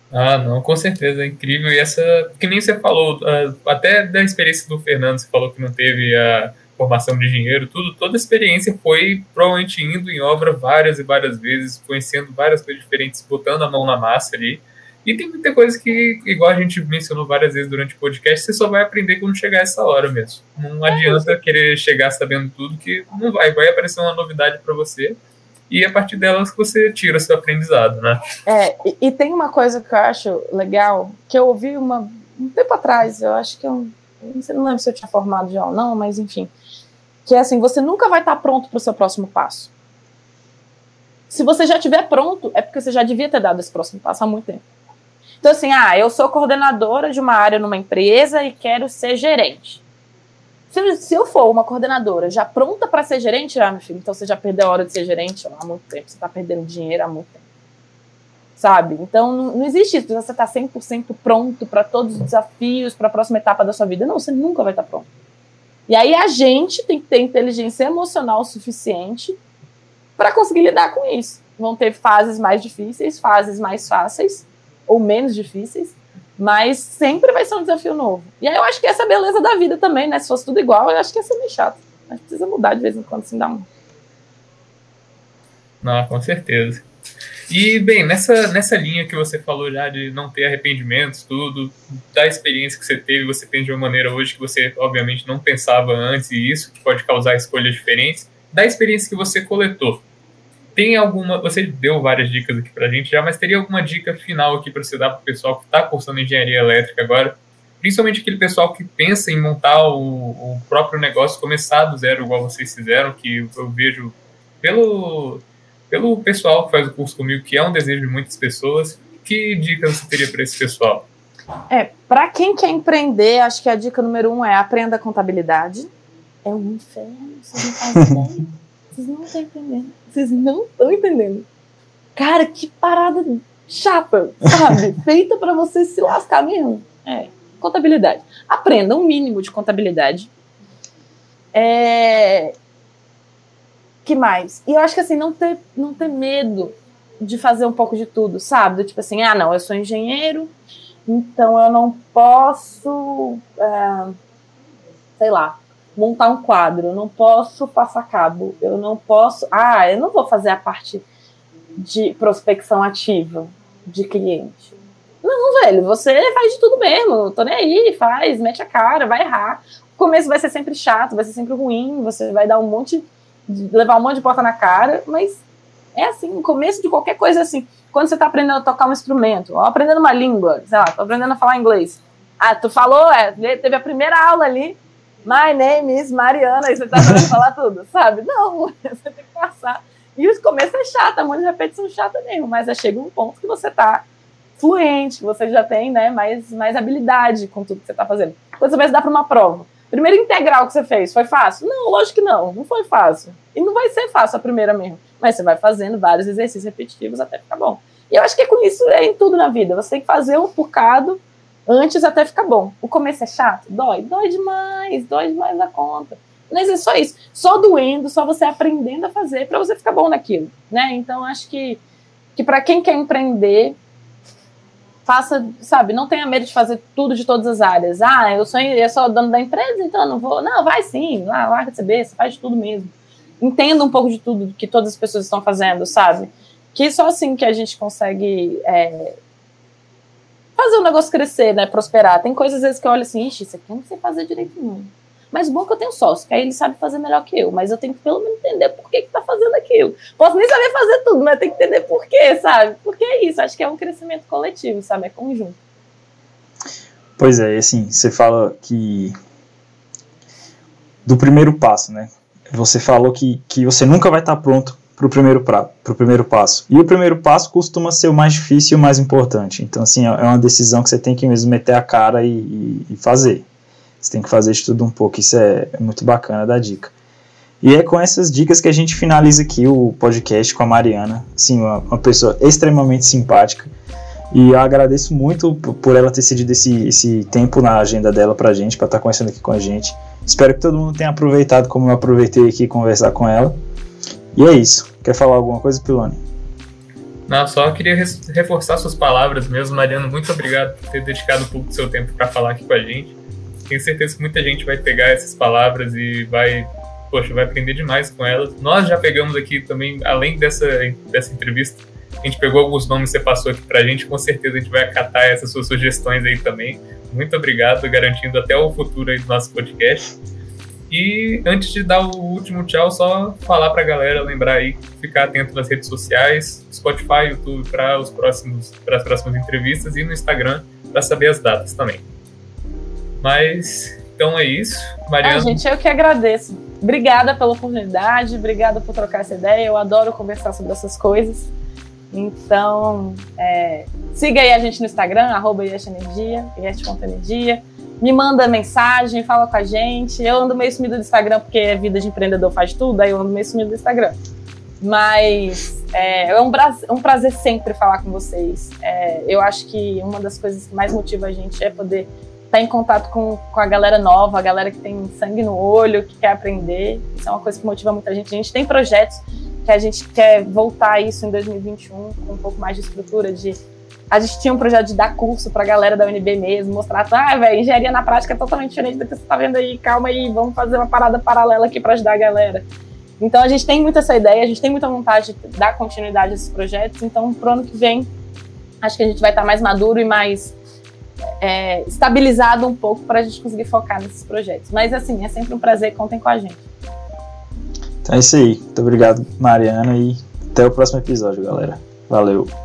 Ah, não, com certeza, é incrível. E essa, que nem você falou, até da experiência do Fernando, você falou que não teve a formação de engenheiro, tudo, toda a experiência foi provavelmente indo em obra várias e várias vezes, conhecendo várias coisas diferentes, botando a mão na massa ali. E tem muita coisa que, igual a gente mencionou várias vezes durante o podcast, você só vai aprender quando chegar essa hora mesmo. Não é adianta querer chegar sabendo tudo, que não vai. Vai aparecer uma novidade para você e é a partir delas você tira seu aprendizado, né? É, e, e, tem uma coisa que eu acho legal, que eu ouvi uma, um tempo atrás, eu acho que eu sei, não lembro se eu tinha formado já ou não, mas enfim, que é assim, você nunca vai estar pronto para o seu próximo passo. Se você já estiver pronto, é porque você já devia ter dado esse próximo passo há muito tempo. Então, assim, ah, eu sou coordenadora de uma área numa empresa e quero ser gerente. Se, se eu for uma coordenadora já pronta para ser gerente, ah, meu filho, então você já perdeu a hora de ser gerente há muito tempo, você está perdendo dinheiro há muito tempo. Sabe? Então, não, não existe isso, você está 100% pronto para todos os desafios, para a próxima etapa da sua vida. Não, você nunca vai estar tá pronto. E aí a gente tem que ter inteligência emocional suficiente para conseguir lidar com isso. Vão ter fases mais difíceis, fases mais fáceis, ou menos difíceis, mas sempre vai ser um desafio novo. E aí eu acho que essa é a beleza da vida também, né? Se fosse tudo igual, eu acho que ia ser meio chato. Mas precisa mudar de vez em quando, assim, dá um. Não, com certeza. E, bem, nessa, nessa linha que você falou já de não ter arrependimentos, tudo, da experiência que você teve, você pensa de uma maneira hoje que você, obviamente, não pensava antes, e isso que pode causar escolhas diferentes, da experiência que você coletou. Tem alguma. Você deu várias dicas aqui pra gente já, mas teria alguma dica final aqui para você dar pro pessoal que está cursando engenharia elétrica agora? Principalmente aquele pessoal que pensa em montar o, o próprio negócio, começar do zero, igual vocês fizeram, que eu vejo pelo, pelo pessoal que faz o curso comigo, que é um desejo de muitas pessoas. Que dicas você teria para esse pessoal? É, para quem quer empreender, acho que a dica número um é aprenda contabilidade é um inferno, vocês não fazem [LAUGHS] ideia. Vocês não estão entendendo. Vocês não estão entendendo. Cara, que parada chata, sabe? [LAUGHS] Feita para você se lascar mesmo. É, contabilidade. Aprenda um mínimo de contabilidade. É... Que mais? E eu acho que assim, não ter, não ter medo de fazer um pouco de tudo, sabe? Tipo assim, ah, não, eu sou engenheiro, então eu não posso, é, sei lá, montar um quadro, eu não posso passar cabo, eu não posso. Ah, eu não vou fazer a parte de prospecção ativa de cliente. Não, velho, você faz de tudo mesmo, tô nem aí, faz, mete a cara, vai errar. O começo vai ser sempre chato, vai ser sempre ruim, você vai dar um monte, levar um monte de porta na cara, mas é assim, o começo de qualquer coisa é assim. Quando você tá aprendendo a tocar um instrumento, ou aprendendo uma língua, sei lá, tô aprendendo a falar inglês. Ah, tu falou, é, teve a primeira aula ali, my name is Mariana, e você tá aprendendo falar tudo, sabe? Não, [LAUGHS] você tem que passar. E o começo é chato, é um monte de repetição chata mesmo, mas chega um ponto que você tá fluente, que você já tem né, mais, mais habilidade com tudo que você está fazendo. Quando você vai dar para uma prova, primeira integral que você fez, foi fácil? Não, lógico que não, não foi fácil. E não vai ser fácil a primeira mesmo. Mas você vai fazendo vários exercícios repetitivos até ficar bom. E eu acho que com isso é em tudo na vida. Você tem que fazer um bocado antes até ficar bom. O começo é chato? Dói. Dói demais, dói demais da conta. Mas é só isso. Só doendo, só você aprendendo a fazer para você ficar bom naquilo, né? Então acho que que para quem quer empreender, faça, sabe, não tenha medo de fazer tudo de todas as áreas. Ah, eu sou, eu sou dono da empresa, então eu não vou. Não, vai sim, lá, larga de você faz de tudo mesmo. Entenda um pouco de tudo que todas as pessoas estão fazendo, sabe? Que só assim que a gente consegue é, fazer o negócio crescer, né? Prosperar. Tem coisas às vezes que eu olho assim, ixi, isso aqui eu não sei fazer direito não. Mas bom que eu tenho sócio, que aí ele sabe fazer melhor que eu. Mas eu tenho que pelo menos entender por que, que tá fazendo aquilo. Posso nem saber fazer tudo, mas tem que entender por quê, sabe? Porque é isso, acho que é um crescimento coletivo, sabe? É conjunto. Pois é, assim, você fala que. Do primeiro passo, né? Você falou que, que você nunca vai estar pronto para o primeiro, pra, primeiro passo. E o primeiro passo costuma ser o mais difícil e o mais importante. Então, assim, é uma decisão que você tem que mesmo meter a cara e, e, e fazer. Você tem que fazer isso tudo um pouco, isso é, é muito bacana da dica. E é com essas dicas que a gente finaliza aqui o podcast com a Mariana, assim, uma, uma pessoa extremamente simpática. E eu agradeço muito por ela ter cedido esse, esse tempo na agenda dela pra gente, para estar tá conversando aqui com a gente. Espero que todo mundo tenha aproveitado como eu aproveitei aqui conversar com ela. E é isso. Quer falar alguma coisa, Pilone? Não, só queria reforçar suas palavras mesmo, Mariana. Muito obrigado por ter dedicado um pouco do seu tempo para falar aqui com a gente. Tenho certeza que muita gente vai pegar essas palavras e vai, poxa, vai aprender demais com elas. Nós já pegamos aqui também, além dessa, dessa entrevista, a gente pegou alguns nomes que você passou aqui pra gente, com certeza a gente vai acatar essas suas sugestões aí também. Muito obrigado, garantindo até o futuro aí do nosso podcast. E antes de dar o último tchau, só falar pra galera lembrar aí, ficar atento nas redes sociais, Spotify, YouTube para os próximos para as próximas entrevistas e no Instagram para saber as datas também. Mas então é isso. Mariana. Ah, gente, eu que agradeço. Obrigada pela oportunidade, obrigada por trocar essa ideia. Eu adoro conversar sobre essas coisas. Então, é, siga aí a gente no Instagram, arroba Energia, Energia. Me manda mensagem, fala com a gente. Eu ando meio sumido do Instagram, porque é vida de empreendedor faz tudo, aí eu ando meio sumido do Instagram. Mas é, é um, prazer, um prazer sempre falar com vocês. É, eu acho que uma das coisas que mais motiva a gente é poder estar tá em contato com, com a galera nova, a galera que tem sangue no olho, que quer aprender. Isso é uma coisa que motiva muita gente. A gente tem projetos que a gente quer voltar a isso em 2021 com um pouco mais de estrutura de a gente tinha um projeto de dar curso para a galera da UNB mesmo, mostrar, ah, velho, engenharia na prática é totalmente diferente do que você está vendo aí, calma aí, vamos fazer uma parada paralela aqui para ajudar a galera. Então a gente tem muito essa ideia, a gente tem muita vontade de dar continuidade a esses projetos, então pro ano que vem acho que a gente vai estar mais maduro e mais é, estabilizado um pouco para a gente conseguir focar nesses projetos. Mas assim, é sempre um prazer, contem com a gente. Então é isso aí. Muito obrigado, Mariana, e até o próximo episódio, galera. Valeu.